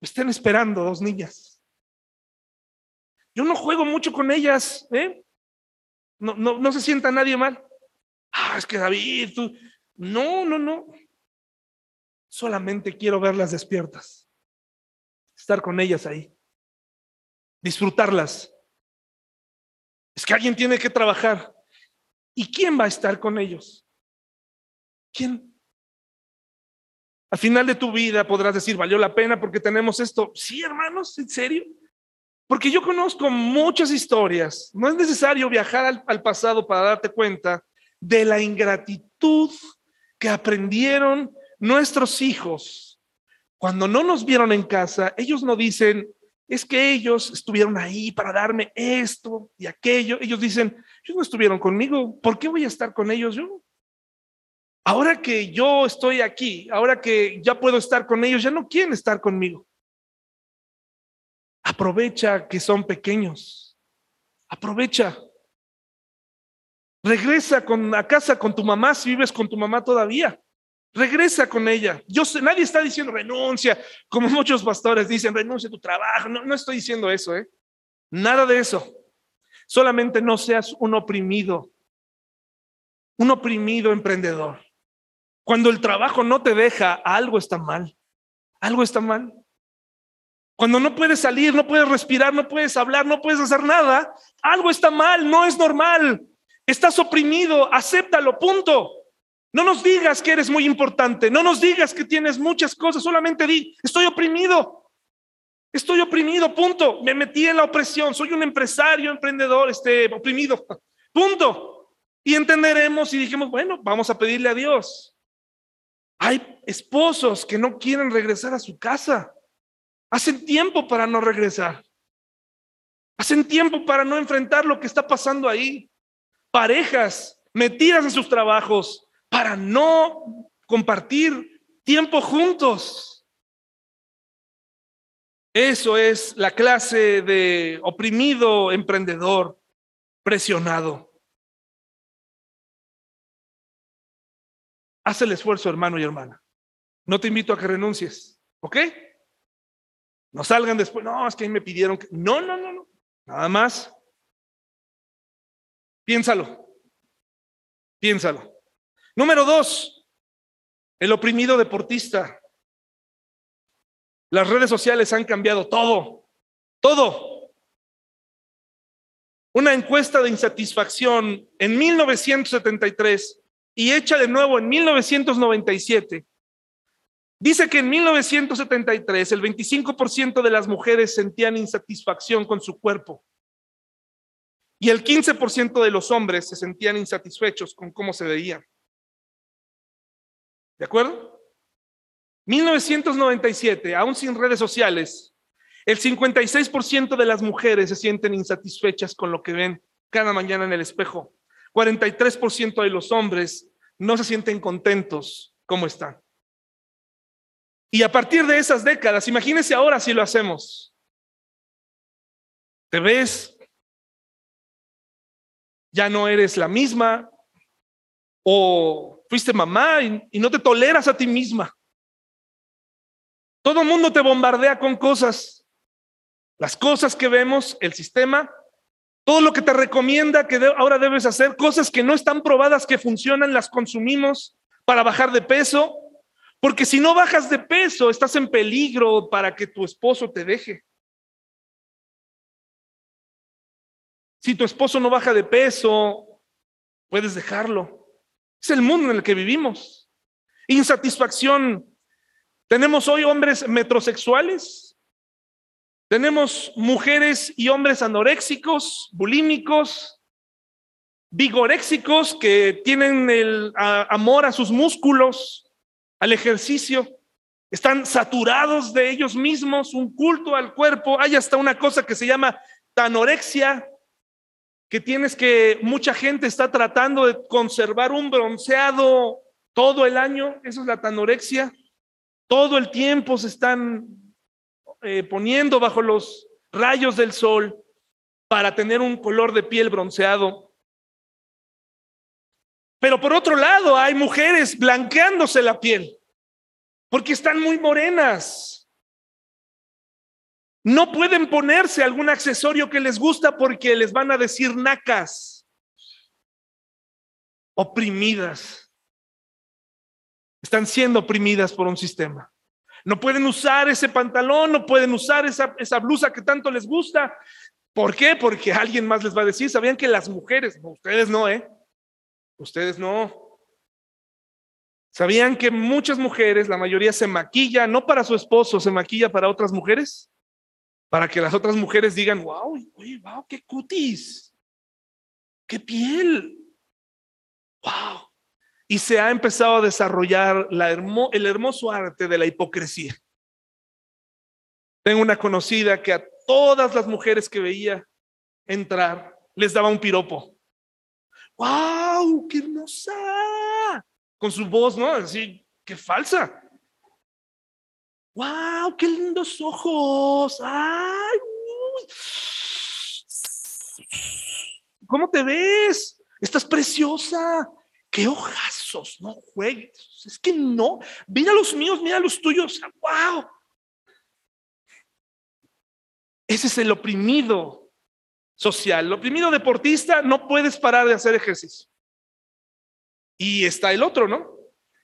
me estén esperando dos niñas. Yo no juego mucho con ellas, ¿eh? No, no, no se sienta nadie mal. Ah, es que David, tú, no, no, no. Solamente quiero verlas despiertas, estar con ellas ahí, disfrutarlas. Es que alguien tiene que trabajar. ¿Y quién va a estar con ellos? ¿Quién? Al final de tu vida podrás decir, valió la pena porque tenemos esto. Sí, hermanos, ¿en serio? Porque yo conozco muchas historias. No es necesario viajar al, pasado para darte cuenta de la ingratitud que aprendieron nuestros hijos. Cuando no nos vieron en casa, ellos no dicen, es que ellos estuvieron ahí para darme esto y aquello. Ellos dicen, ellos no estuvieron conmigo, ¿por qué voy a estar con ellos yo? Ahora que yo estoy aquí, ahora que ya puedo estar con ellos, ya no quieren estar conmigo. Aprovecha que son pequeños. Aprovecha. Regresa con, a casa con tu mamá si vives con tu mamá todavía. Regresa con ella. Yo sé, nadie está diciendo renuncia, como [laughs] muchos pastores dicen, renuncia a tu trabajo. No, no estoy diciendo eso, ¿eh? Nada de eso. Solamente no seas un oprimido, un oprimido emprendedor. Cuando el trabajo no te deja, algo está mal. Algo está mal. Cuando no puedes salir, no puedes respirar, no puedes hablar, no puedes hacer nada, algo está mal, no es normal. Estás oprimido, acéptalo, punto. No nos digas que eres muy importante, no nos digas que tienes muchas cosas, solamente di, estoy oprimido. Estoy oprimido, punto. Me metí en la opresión, soy un empresario, emprendedor, este, oprimido, [laughs] punto. Y entenderemos y dijimos, bueno, vamos a pedirle a Dios. Hay esposos que no quieren regresar a su casa. Hacen tiempo para no regresar. Hacen tiempo para no enfrentar lo que está pasando ahí. Parejas metidas en sus trabajos para no compartir tiempo juntos. Eso es la clase de oprimido emprendedor presionado. Haz el esfuerzo, hermano y hermana. No te invito a que renuncies, ¿ok? No salgan después, no, es que ahí me pidieron que... No, no, no, no. Nada más. Piénsalo. Piénsalo. Número dos, el oprimido deportista. Las redes sociales han cambiado todo, todo. Una encuesta de insatisfacción en 1973 y hecha de nuevo en 1997, dice que en 1973 el 25% de las mujeres sentían insatisfacción con su cuerpo y el 15% de los hombres se sentían insatisfechos con cómo se veían. ¿De acuerdo? 1997, aún sin redes sociales, el 56% de las mujeres se sienten insatisfechas con lo que ven cada mañana en el espejo. 43% de los hombres no se sienten contentos como están. Y a partir de esas décadas, imagínense ahora si lo hacemos. Te ves, ya no eres la misma, o fuiste mamá y, no te toleras a ti misma. Todo el mundo te bombardea con cosas. Las cosas que vemos, el sistema Todo lo que te recomienda que ahora debes hacer, cosas que no están probadas que funcionan, las consumimos para bajar de peso, porque si no bajas de peso, estás en peligro para que tu esposo te deje. Si tu esposo no baja de peso, puedes dejarlo. Es el mundo en el que vivimos. Insatisfacción. Tenemos hoy hombres metrosexuales. Tenemos mujeres y hombres anoréxicos, bulímicos, vigoréxicos que tienen el amor a sus músculos, al ejercicio. Están saturados de ellos mismos, un culto al cuerpo. Hay hasta una cosa que se llama tanorexia, que tienes que, mucha gente está tratando de conservar un bronceado todo el año, eso es la tanorexia, todo el tiempo se están eh, poniendo bajo los rayos del sol para tener un color de piel bronceado. Pero por otro lado, hay mujeres blanqueándose la piel porque están muy morenas. No pueden ponerse algún accesorio que les gusta porque les van a decir nacas, oprimidas. Están siendo oprimidas por un sistema. No pueden usar ese pantalón, no pueden usar esa, blusa que tanto les gusta. ¿Por qué? Porque alguien más les va a decir, ¿sabían que las mujeres, ustedes no, eh? Ustedes no. ¿Sabían que muchas mujeres, la mayoría se maquilla, no para su esposo, se maquilla para otras mujeres? para que las otras mujeres digan, wow, wow, qué cutis, qué piel, wow. Y se ha empezado a desarrollar la el hermoso arte de la hipocresía. Tengo una conocida que a todas las mujeres que veía entrar les daba un piropo. ¡Wow! ¡Qué hermosa! Con su voz, ¿no? Así, qué falsa. ¡Wow! ¡Qué lindos ojos! ¡Ay! ¿Cómo te ves? Estás preciosa. ¡Qué ojazos! No juegues. Es que no. Mira los míos, mira los tuyos. ¡Wow! Ese es el oprimido social. Oprimido deportista no puedes parar de hacer ejercicio. Y está el otro, ¿no?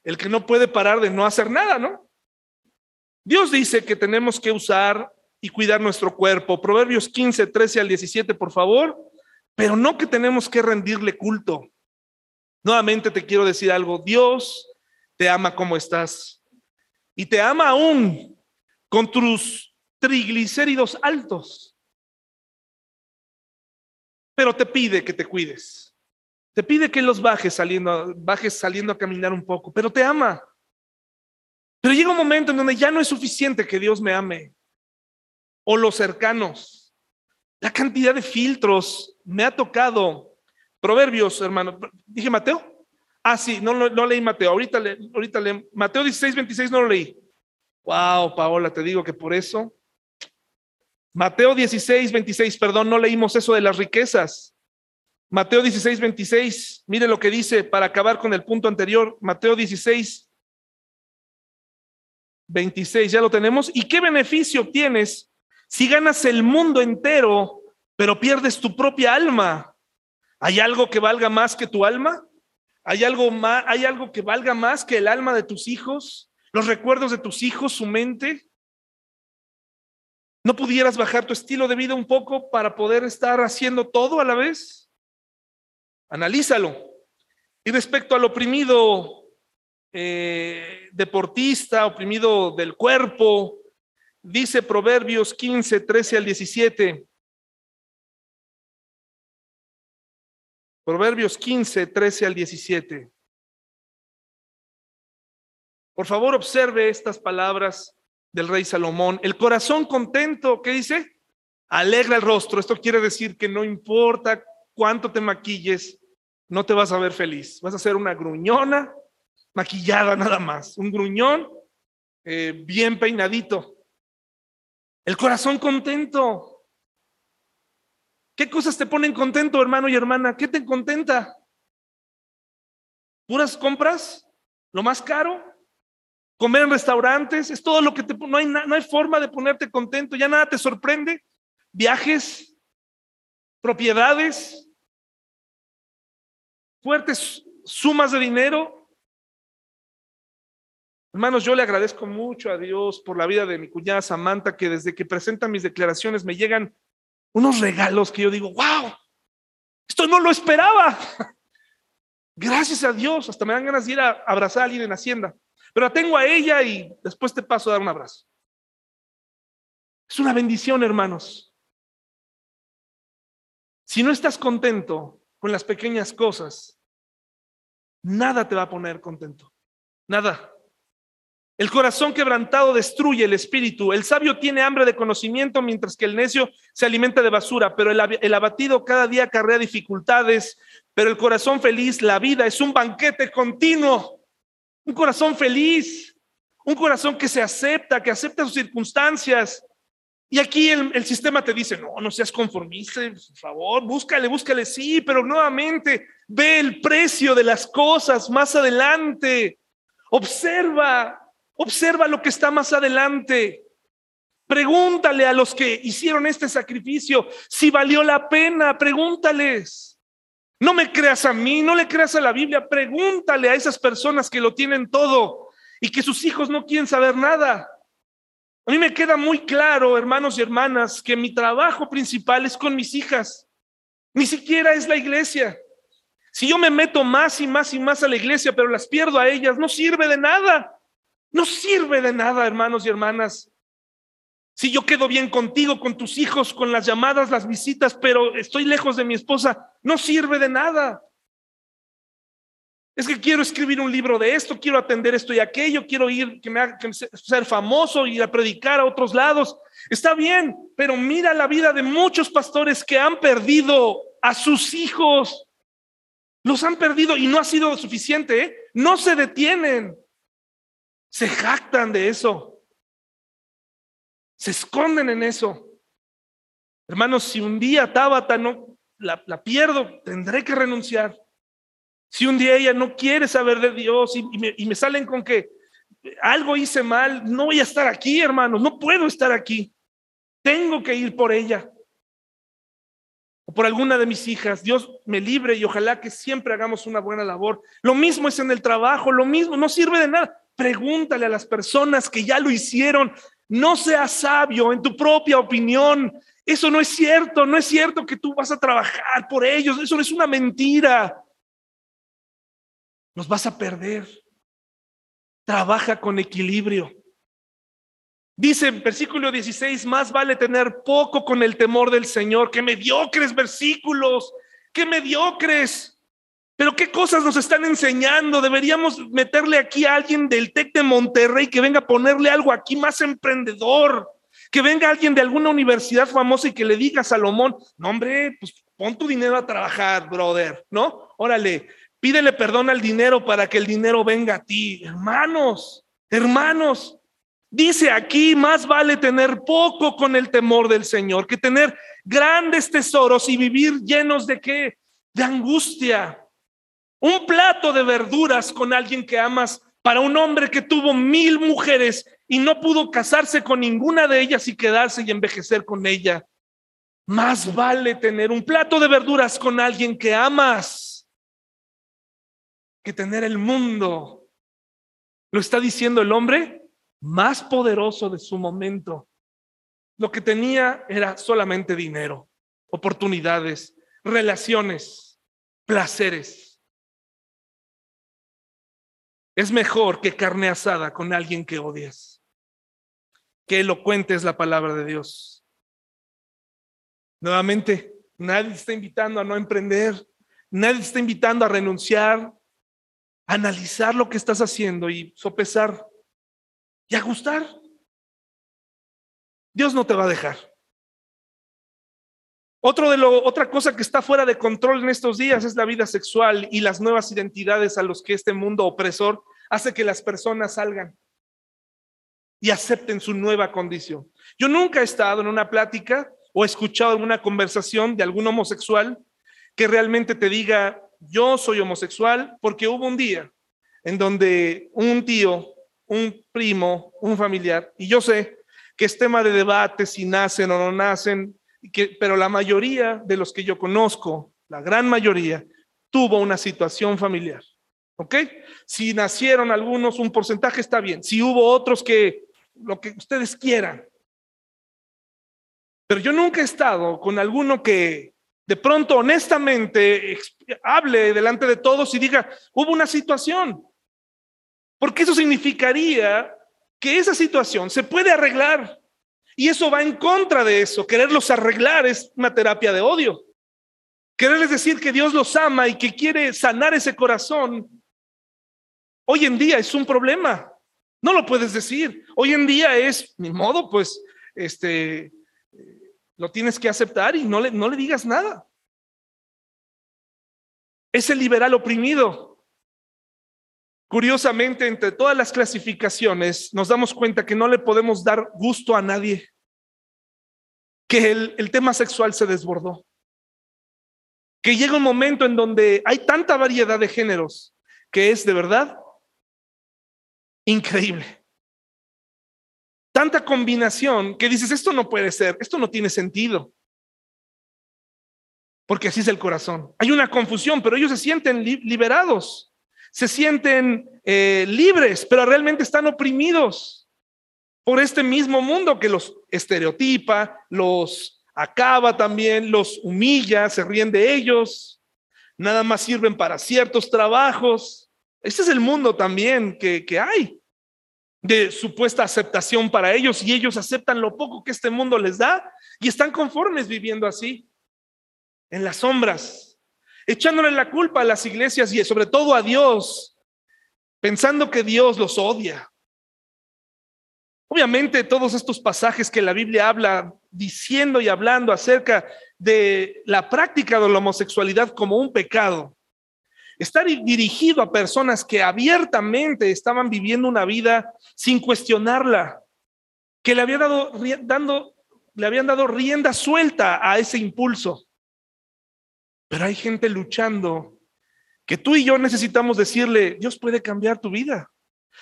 El que no puede parar de no hacer nada, ¿no? Dios dice que tenemos que usar y cuidar nuestro cuerpo. Proverbios 15, 13 al 17, por favor. Pero no que tenemos que rendirle culto. Nuevamente te quiero decir algo. Dios te ama como estás. Y te ama aún con tus triglicéridos altos. Pero te pide que te cuides. Te pide que los bajes saliendo, bajes saliendo a caminar un poco, pero te ama. Pero llega un momento en donde ya no es suficiente que Dios me ame. O los cercanos. La cantidad de filtros me ha tocado. Proverbios, hermano. ¿Dije Mateo? Ah, sí, no, no, leí Mateo. Ahorita, le, ahorita le, Mateo 16, 26 no lo leí. Wow, Paola, te digo que por eso. Mateo 16, 26, perdón, no leímos eso de las riquezas. Mateo 16, 26, mire lo que dice para acabar con el punto anterior. Mateo 16, 26, ya lo tenemos. ¿Y qué beneficio obtienes si ganas el mundo entero, pero pierdes tu propia alma? ¿Hay algo que valga más que tu alma? ¿Hay algo, ¿Hay algo que valga más que el alma de tus hijos? ¿Los recuerdos de tus hijos, su mente? ¿No pudieras bajar tu estilo de vida un poco para poder estar haciendo todo a la vez? Analízalo. Y respecto al oprimido eh, deportista, oprimido del cuerpo. Dice Proverbios 15, 13 al 17. Proverbios 15, 13 al 17. Por favor, observe estas palabras del rey Salomón. El corazón contento, ¿qué dice? Alegra el rostro. Esto quiere decir que no importa cuánto te maquilles, no te vas a ver feliz. Vas a ser una gruñona, maquillada nada más, un gruñón eh, bien peinadito, el corazón contento. ¿Qué cosas te ponen contento, hermano y hermana? ¿Qué te contenta? ¿Puras compras? ¿Lo más caro? ¿Comer en restaurantes? Es todo lo que te... No hay, no hay forma de ponerte contento, ya nada te sorprende. ¿Viajes? propiedades, fuertes sumas de dinero. Hermanos, yo le agradezco mucho a Dios por la vida de mi cuñada Samantha, que desde que presenta mis declaraciones me llegan unos regalos que yo digo, wow, esto no lo esperaba. [laughs] Gracias a Dios, hasta me dan ganas de ir a abrazar a alguien en Hacienda. Pero tengo a ella y después te paso a dar un abrazo. Es una bendición, hermanos. Si no estás contento con las pequeñas cosas, nada te va a poner contento. Nada. El corazón quebrantado destruye el espíritu. El sabio tiene hambre de conocimiento mientras que el necio se alimenta de basura, pero el, abatido cada día carrea dificultades, pero el corazón feliz, la vida es un banquete continuo. Un corazón feliz, un corazón que se acepta, que acepta sus circunstancias. Y aquí el, sistema te dice, no, no seas conformista, por favor, búscale, búscale, sí, pero nuevamente ve el precio de las cosas más adelante. Observa Observa lo que está más adelante. Pregúntale a los que hicieron este sacrificio si valió la pena. Pregúntales. No me creas a mí, no le creas a la Biblia. Pregúntale a esas personas que lo tienen todo y que sus hijos no quieren saber nada. A mí me queda muy claro, hermanos y hermanas, que mi trabajo principal es con mis hijas. Ni siquiera es la iglesia. Si yo me meto más y más y más a la iglesia, pero las pierdo a ellas, no sirve de nada. No sirve de nada, hermanos y hermanas. Si yo quedo bien contigo, con tus hijos, con las llamadas, las visitas, pero estoy lejos de mi esposa, no sirve de nada. Es que quiero escribir un libro de esto, quiero atender esto y aquello, quiero ir, que me haga ser famoso y a predicar a otros lados. Está bien, pero mira la vida de muchos pastores que han perdido a sus hijos. Los han perdido y no ha sido suficiente, ¿eh? No se detienen. Se jactan de eso. Se esconden en eso. Hermanos, si un día Tabata no la, pierdo, tendré que renunciar. Si un día ella no quiere saber de Dios y, me, y me salen con que algo hice mal, no voy a estar aquí, hermanos, no puedo estar aquí. Tengo que ir por ella o por alguna de mis hijas. Dios me libre y ojalá que siempre hagamos una buena labor. Lo mismo es en el trabajo, lo mismo, no sirve de nada. Pregúntale a las personas que ya lo hicieron. No seas sabio en tu propia opinión. Eso no es cierto. No es cierto que tú vas a trabajar por ellos. Eso es una mentira. Los vas a perder. Trabaja con equilibrio. Dice en versículo 16, más vale tener poco con el temor del Señor que mediocres versículos, que mediocres. Pero qué cosas nos están enseñando. Deberíamos meterle aquí a alguien del TEC de Monterrey que venga a ponerle algo aquí más emprendedor. Que venga alguien de alguna universidad famosa y que le diga a Salomón, no hombre, pues pon tu dinero a trabajar, brother, ¿no? Órale, pídele perdón al dinero para que el dinero venga a ti. Hermanos, hermanos, dice aquí, más vale tener poco con el temor del Señor que tener grandes tesoros y vivir llenos de qué? De angustia. Un plato de verduras con alguien que amas para un hombre que tuvo mil mujeres y no pudo casarse con ninguna de ellas y quedarse y envejecer con ella. Más vale tener un plato de verduras con alguien que amas que tener el mundo. Lo está diciendo el hombre más poderoso de su momento. Lo que tenía era solamente dinero, oportunidades, relaciones, placeres. Es mejor que carne asada con alguien que odias. Qué elocuente es la palabra de Dios. Nuevamente, nadie está invitando a no emprender, nadie está invitando a renunciar, a analizar lo que estás haciendo y sopesar y ajustar. Dios no te va a dejar. Otro de lo, otra cosa que está fuera de control en estos días es la vida sexual y las nuevas identidades a los que este mundo opresor hace que las personas salgan y acepten su nueva condición. Yo nunca he estado en una plática o he escuchado alguna conversación de algún homosexual que realmente te diga, yo soy homosexual porque hubo un día en donde un tío, un primo, un familiar, y yo sé que es tema de debate si nacen o no nacen, pero la mayoría de los que yo conozco, la gran mayoría, tuvo una situación familiar. ¿Ok? Si nacieron algunos, un porcentaje está bien. Si hubo otros que lo que ustedes quieran. Pero yo nunca he estado con alguno que de pronto honestamente hable delante de todos y diga, hubo una situación. Porque eso significaría que esa situación se puede arreglar. Y eso va en contra de eso. Quererlos arreglar es una terapia de odio. Quererles decir que Dios los ama y que quiere sanar ese corazón, hoy en día es un problema. No lo puedes decir. Hoy en día es, ni modo, pues, este, lo tienes que aceptar y no le, no le digas nada. Es el liberal oprimido. Curiosamente, entre todas las clasificaciones, nos damos cuenta que no le podemos dar gusto a nadie, que el, tema sexual se desbordó, que llega un momento en donde hay tanta variedad de géneros que es de verdad increíble. Tanta combinación que dices, esto no puede ser, esto no tiene sentido. Porque así es el corazón. Hay una confusión, pero ellos se sienten liberados se sienten eh, libres, pero realmente están oprimidos por este mismo mundo que los estereotipa, los acaba también, los humilla, se ríen de ellos, nada más sirven para ciertos trabajos. Este es el mundo también que, que hay de supuesta aceptación para ellos y ellos aceptan lo poco que este mundo les da y están conformes viviendo así, en las sombras, echándole la culpa a las iglesias y sobre todo a Dios, pensando que Dios los odia. Obviamente todos estos pasajes que la Biblia habla diciendo y hablando acerca de la práctica de la homosexualidad como un pecado, está dirigido a personas que abiertamente estaban viviendo una vida sin cuestionarla, que le, había dado, dando, le habían dado rienda suelta a ese impulso. Pero hay gente luchando que tú y yo necesitamos decirle, Dios puede cambiar tu vida.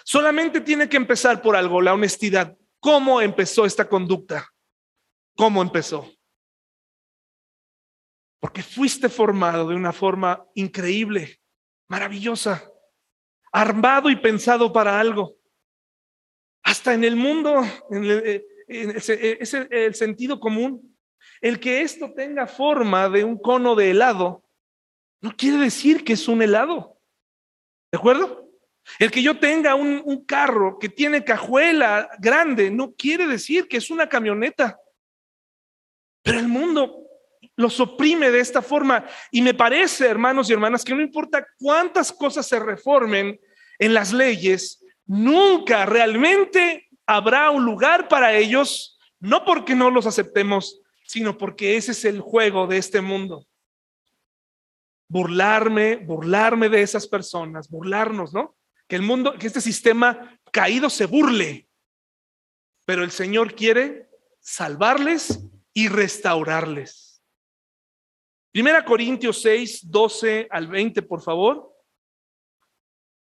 Solamente tiene que empezar por algo, la honestidad. ¿Cómo empezó esta conducta? ¿Cómo empezó? Porque fuiste formado de una forma increíble, maravillosa, armado y pensado para algo. Hasta en el mundo, en el, eh, es el sentido común. El que esto tenga forma de un cono de helado no quiere decir que es un helado. ¿De acuerdo? El que yo tenga un, carro que tiene cajuela grande no quiere decir que es una camioneta. Pero el mundo los oprime de esta forma. Y me parece, hermanos y hermanas, que no importa cuántas cosas se reformen en las leyes, nunca realmente habrá un lugar para ellos, no porque no los aceptemos, sino porque ese es el juego de este mundo. Burlarme, burlarme de esas personas, burlarnos, ¿no? Que el mundo, que este sistema caído se burle. Pero el Señor quiere salvarles y restaurarles. Primera Corintios 6, 12 al 20, por favor.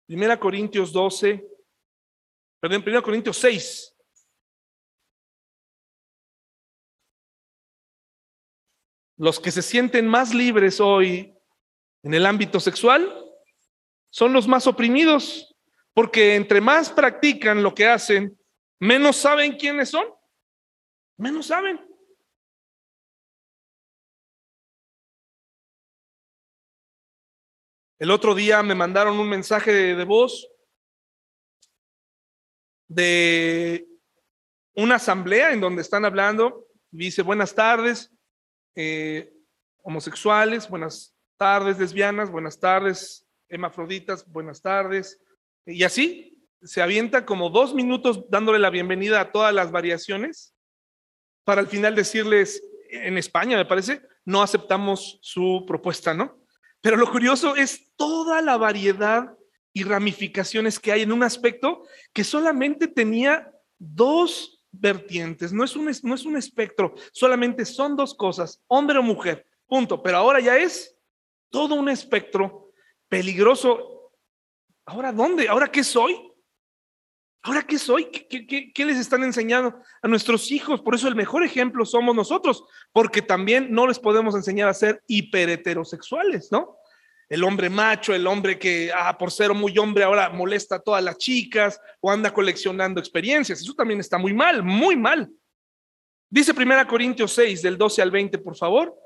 Primera Corintios 12, perdón, Primera Corintios 6, los que se sienten más libres hoy en el ámbito sexual son los más oprimidos, porque entre más practican lo que hacen, menos saben quiénes son, menos saben. El otro día me mandaron un mensaje de, voz de una asamblea en donde están hablando. Dice, buenas tardes, eh, homosexuales, buenas tardes, lesbianas, buenas tardes, hemafroditas, buenas tardes. Y así se avienta como dos minutos dándole la bienvenida a todas las variaciones para al final decirles, en España me parece, no aceptamos su propuesta, ¿no? Pero lo curioso es toda la variedad y ramificaciones que hay en un aspecto que solamente tenía dos vertientes, no es, un, no es un espectro, solamente son dos cosas, hombre o mujer, punto. Pero ahora ya es todo un espectro peligroso. ¿Ahora dónde? ¿Ahora qué soy? ¿Ahora qué soy? ¿Qué, les están enseñando a nuestros hijos? Por eso el mejor ejemplo somos nosotros, porque también no les podemos enseñar a ser hiperheterosexuales, ¿no? El hombre macho, el hombre que, ah, por ser muy hombre, ahora molesta a todas las chicas o anda coleccionando experiencias. Eso también está muy mal, muy mal. Dice 1 Corintios 6, del 12 al 20, por favor.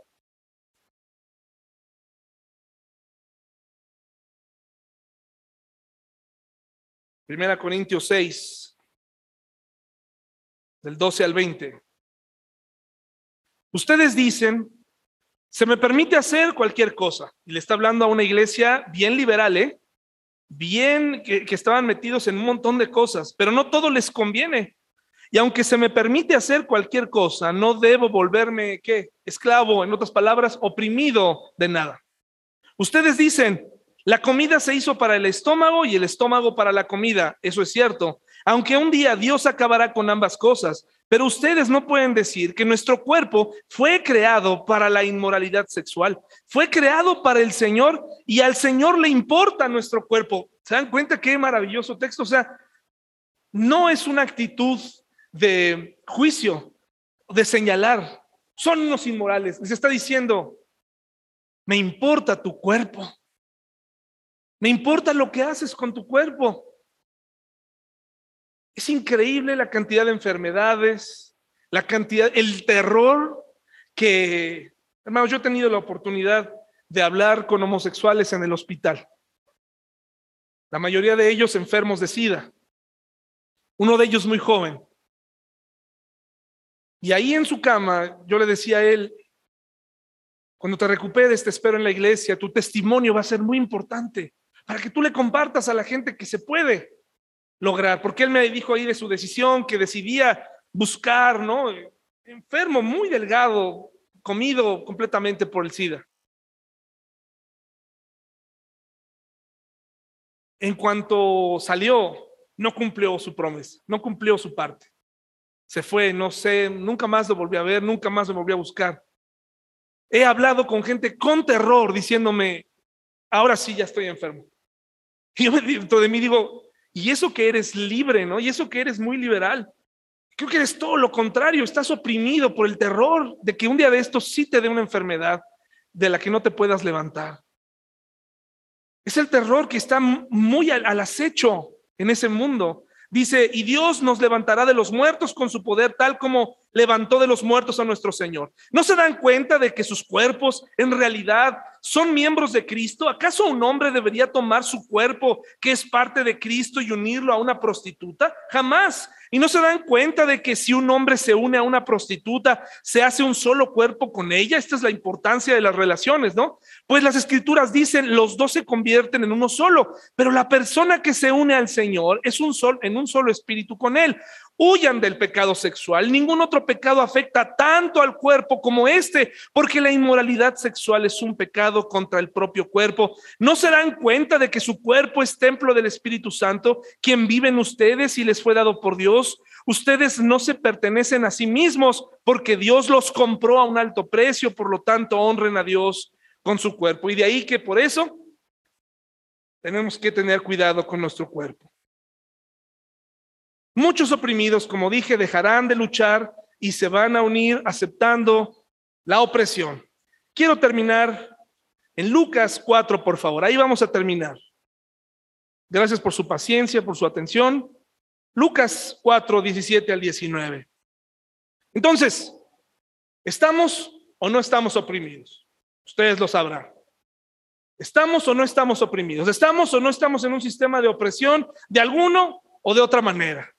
Primera Corintios 6, del 12 al 20. Ustedes dicen, se me permite hacer cualquier cosa. Y le está hablando a una iglesia bien liberal, ¿eh? Bien que, que estaban metidos en un montón de cosas, pero no todo les conviene. Y aunque se me permite hacer cualquier cosa, no debo volverme, ¿qué? Esclavo, en otras palabras, oprimido de nada. Ustedes dicen, la comida se hizo para el estómago y el estómago para la comida, eso es cierto. Aunque un día Dios acabará con ambas cosas, pero ustedes no pueden decir que nuestro cuerpo fue creado para la inmoralidad sexual, fue creado para el Señor y al Señor le importa nuestro cuerpo. ¿Se dan cuenta qué maravilloso texto? O sea, no es una actitud de juicio, de señalar. Son unos inmorales. Les está diciendo, me importa tu cuerpo. Me importa lo que haces con tu cuerpo. Es increíble la cantidad de enfermedades, la cantidad, el terror que, hermanos, yo he tenido la oportunidad de hablar con homosexuales en el hospital. La mayoría de ellos enfermos de SIDA. Uno de ellos muy joven. Y ahí en su cama, yo le decía a él, cuando te recuperes, te espero en la iglesia, tu testimonio va a ser muy importante para que tú le compartas a la gente que se puede lograr, porque él me dijo ahí de su decisión que decidía buscar, ¿no? Enfermo, muy delgado, comido completamente por el SIDA. En cuanto salió, no cumplió su promesa, no cumplió su parte. Se fue, no sé, nunca más lo volví a ver, nunca más lo volví a buscar. He hablado con gente con terror diciéndome, ahora sí ya estoy enfermo. Y yo dentro de mí digo, y eso que eres libre, ¿no? Y eso que eres muy liberal. Creo que eres todo lo contrario, estás oprimido por el terror de que un día de estos sí te dé una enfermedad de la que no te puedas levantar. Es el terror que está muy al, al acecho en ese mundo. Dice, y Dios nos levantará de los muertos con su poder, tal como levantó de los muertos a nuestro Señor. ¿No se dan cuenta de que sus cuerpos en realidad son miembros de Cristo? ¿Acaso un hombre debería tomar su cuerpo, que es parte de Cristo, y unirlo a una prostituta? Jamás. Y no se dan cuenta de que si un hombre se une a una prostituta, se hace un solo cuerpo con ella. Esta es la importancia de las relaciones, ¿no? Pues las escrituras dicen, los dos se convierten en uno solo, pero la persona que se une al Señor es un sol, en un solo espíritu con él. Huyan del pecado sexual. Ningún otro pecado afecta tanto al cuerpo como este, porque la inmoralidad sexual es un pecado contra el propio cuerpo. ¿No se dan cuenta de que su cuerpo es templo del Espíritu Santo, quien vive en ustedes y les fue dado por Dios? Ustedes no se pertenecen a sí mismos porque Dios los compró a un alto precio, por lo tanto honren a Dios con su cuerpo. Y de ahí que por eso tenemos que tener cuidado con nuestro cuerpo. Muchos oprimidos, como dije, dejarán de luchar y se van a unir aceptando la opresión. Quiero terminar en Lucas 4, por favor. Ahí vamos a terminar. Gracias por su paciencia, por su atención. Lucas 4, 17 al 19. Entonces, ¿estamos o no estamos oprimidos? Ustedes lo sabrán. ¿Estamos o no estamos oprimidos? ¿Estamos o no estamos en un sistema de opresión de alguno o de otra manera?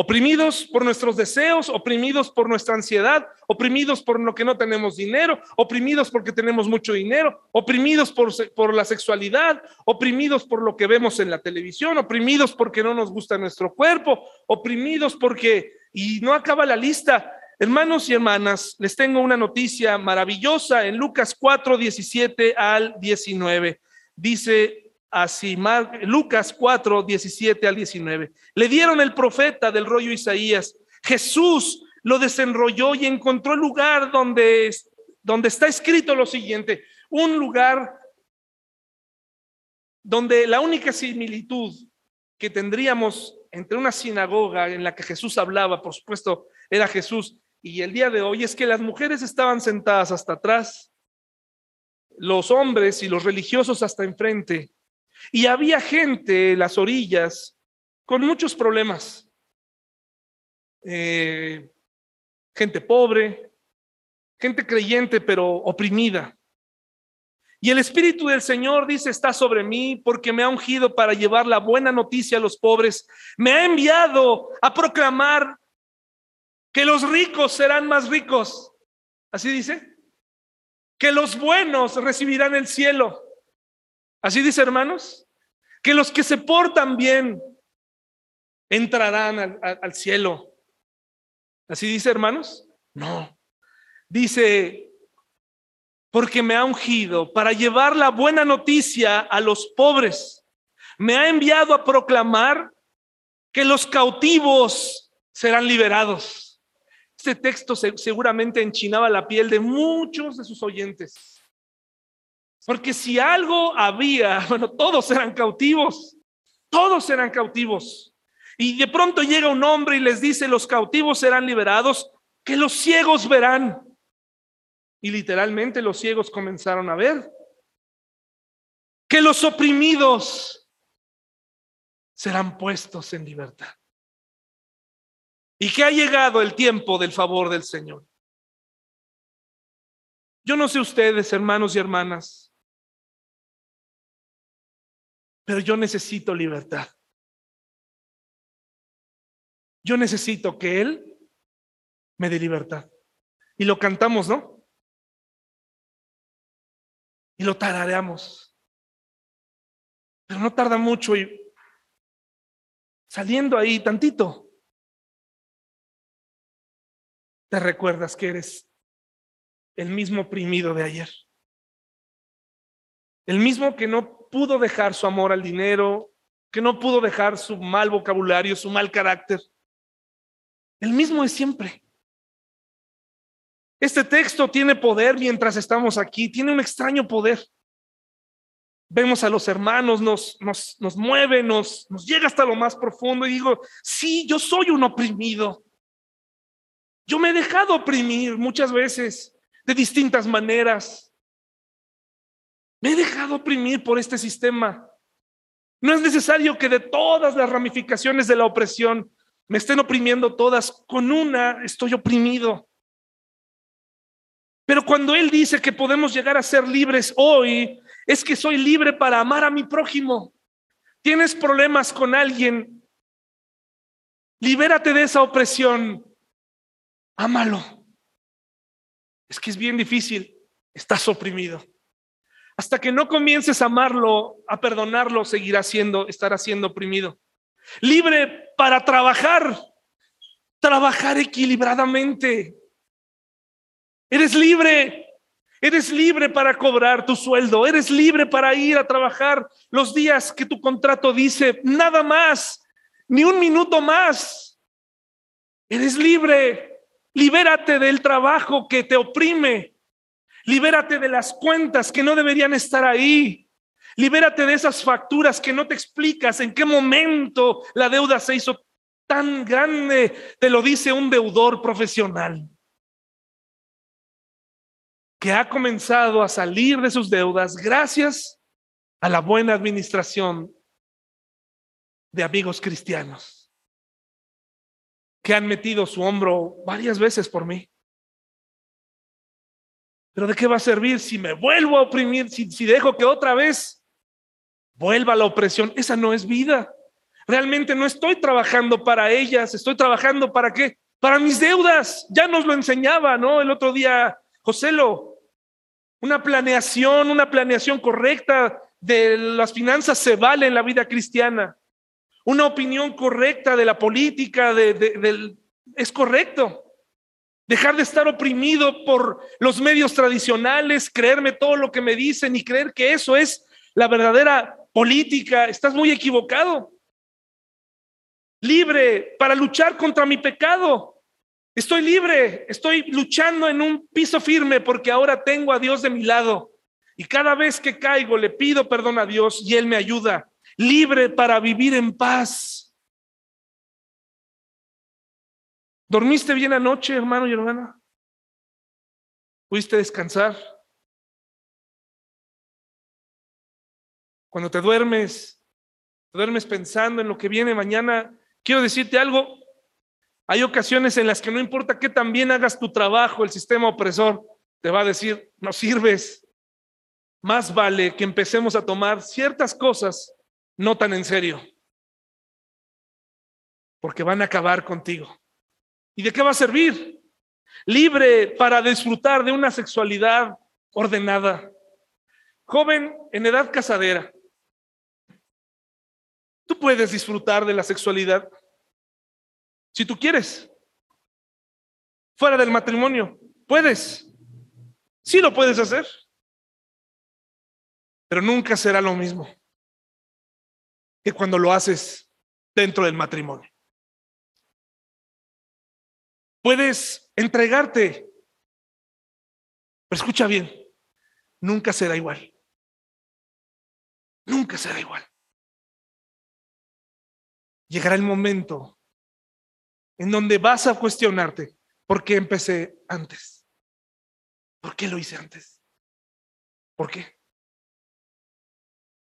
Oprimidos por nuestros deseos, oprimidos por nuestra ansiedad, oprimidos por lo que no tenemos dinero, oprimidos porque tenemos mucho dinero, oprimidos por, la sexualidad, oprimidos por lo que vemos en la televisión, oprimidos porque no nos gusta nuestro cuerpo, oprimidos porque, y no acaba la lista, hermanos y hermanas, les tengo una noticia maravillosa en Lucas 4, 17 al 19. Dice así, Lucas 4, 17 al 19. Le dieron el profeta del rollo Isaías. Jesús lo desenrolló y encontró el lugar donde, donde está escrito lo siguiente, un lugar donde la única similitud que tendríamos entre una sinagoga en la que Jesús hablaba, por supuesto, era Jesús, y el día de hoy es que las mujeres estaban sentadas hasta atrás, los hombres y los religiosos hasta enfrente, y había gente en las orillas con muchos problemas. Eh, gente pobre, gente creyente pero oprimida. Y el Espíritu del Señor dice, está sobre mí porque me ha ungido para llevar la buena noticia a los pobres. Me ha enviado a proclamar que los ricos serán más ricos. Así dice. Que los buenos recibirán el cielo. Así dice, hermanos. Que los que se portan bien entrarán al, cielo. Así dice, hermanos. No. Dice, porque me ha ungido para llevar la buena noticia a los pobres. Me ha enviado a proclamar que los cautivos serán liberados. Este texto seguramente enchinaba la piel de muchos de sus oyentes. Porque si algo había, [laughs] bueno, todos eran cautivos, todos eran cautivos. Y de pronto llega un hombre y les dice, los cautivos serán liberados, que los ciegos verán. Y literalmente los ciegos comenzaron a ver que los oprimidos serán puestos en libertad. Y que ha llegado el tiempo del favor del Señor. Yo no sé ustedes, hermanos y hermanas, pero yo necesito libertad. Yo necesito que Él me dé libertad. Y lo cantamos, ¿no? y lo tarareamos. Pero no tarda mucho y saliendo ahí tantito, te recuerdas que eres el mismo oprimido de ayer. El mismo que no pudo dejar su amor al dinero, que no pudo dejar su mal vocabulario, su mal carácter. El mismo es siempre. Este texto tiene poder mientras estamos aquí, tiene un extraño poder. Vemos a los hermanos, nos, nos, nos mueve, nos, nos llega hasta lo más profundo y digo, sí, yo soy un oprimido. Yo me he dejado oprimir muchas veces de distintas maneras. Me he dejado oprimir por este sistema. No es necesario que de todas las ramificaciones de la opresión me estén oprimiendo todas. Con una estoy oprimido. Pero cuando Él dice que podemos llegar a ser libres hoy, es que soy libre para amar a mi prójimo. ¿Tienes problemas con alguien? Libérate de esa opresión. Ámalo. Es que es bien difícil. Estás oprimido. Hasta que no comiences a amarlo, a perdonarlo, seguirá siendo, estará siendo oprimido. Libre para trabajar, trabajar equilibradamente, Eres libre. Eres libre para cobrar tu sueldo. Eres libre para ir a trabajar los días que tu contrato dice, nada más, ni un minuto más. Eres libre. Libérate del trabajo que te oprime. Libérate de las cuentas que no deberían estar ahí. Libérate de esas facturas que no te explicas en qué momento la deuda se hizo tan grande. Te lo dice un deudor profesional que ha comenzado a salir de sus deudas gracias a la buena administración de amigos cristianos que han metido su hombro varias veces por mí. Pero ¿de qué va a servir si me vuelvo a oprimir, si, dejo que otra vez vuelva la opresión? Esa no es vida. Realmente no estoy trabajando para ellas, estoy trabajando para qué? Para mis deudas. Ya nos lo enseñaba, ¿no? El otro día José lo, una planeación, una planeación correcta de las finanzas se vale en la vida cristiana. Una opinión correcta de la política de, es correcto. Dejar de estar oprimido por los medios tradicionales, creerme todo lo que me dicen y creer que eso es la verdadera política. Estás muy equivocado. Libre para luchar contra mi pecado. Estoy libre, estoy luchando en un piso firme porque ahora tengo a Dios de mi lado. Y cada vez que caigo le pido perdón a Dios y Él me ayuda. Libre para vivir en paz. ¿Dormiste bien anoche, hermano y hermana? ¿Pudiste descansar? Cuando te duermes, te duermes pensando en lo que viene mañana, quiero decirte algo. Hay ocasiones en las que no importa qué tan bien hagas tu trabajo, el sistema opresor te va a decir, no sirves. Más vale que empecemos a tomar ciertas cosas no tan en serio, porque van a acabar contigo. ¿Y de qué va a servir? Libre para disfrutar de una sexualidad ordenada. Joven en edad casadera, tú puedes disfrutar de la sexualidad si tú quieres. Fuera del matrimonio, puedes. Sí lo puedes hacer. Pero nunca será lo mismo que cuando lo haces dentro del matrimonio. Puedes entregarte, pero escucha bien, nunca será igual. Nunca será igual. Llegará el momento en donde vas a cuestionarte por qué empecé antes. ¿Por qué lo hice antes? ¿Por qué?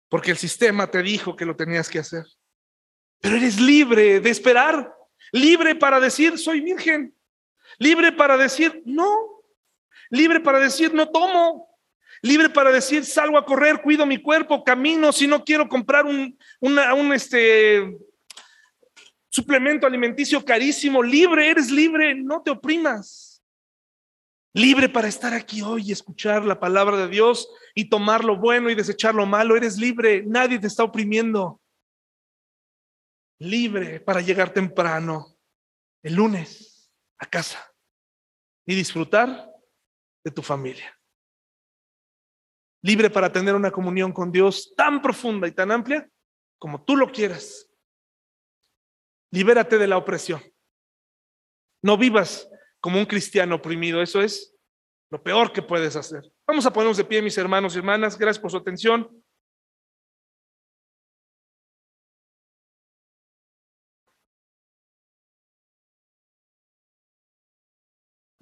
Porque el sistema te dijo que lo tenías que hacer. Pero eres libre de esperar, libre para decir, soy virgen, libre para decir, no, libre para decir, no tomo, libre para decir, salgo a correr, cuido mi cuerpo, camino, si no quiero comprar un, un este, suplemento alimenticio carísimo, libre, eres libre, no te oprimas. Libre para estar aquí hoy y escuchar la palabra de Dios y tomar lo bueno y desechar lo malo, eres libre, nadie te está oprimiendo. Libre para llegar temprano el lunes a casa y disfrutar de tu familia. Libre para tener una comunión con Dios tan profunda y tan amplia como tú lo quieras Libérate de la opresión. No vivas como un cristiano oprimido. Eso es lo peor que puedes hacer. Vamos a ponernos de pie, mis hermanos y hermanas. Gracias por su atención.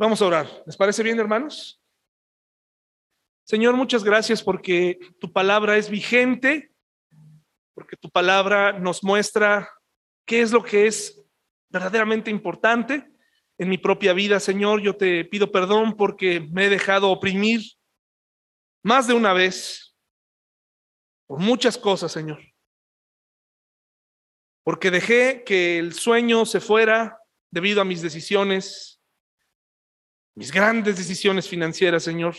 Vamos a orar. ¿Les parece bien, hermanos? Señor, muchas gracias porque tu palabra es vigente, porque tu palabra nos muestra qué es lo que es verdaderamente importante en mi propia vida, Señor. Yo te pido perdón porque me he dejado oprimir más de una vez por muchas cosas, Señor. Porque dejé que el sueño se fuera debido a mis decisiones, mis grandes decisiones financieras, Señor.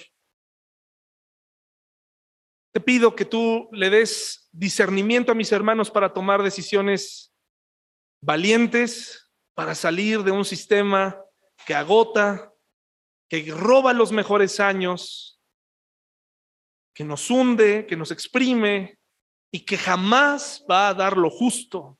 Te pido que tú le des discernimiento a mis hermanos para tomar decisiones valientes para salir de un sistema que agota, que roba los mejores años, que nos hunde, que nos exprime y que jamás va a dar lo justo.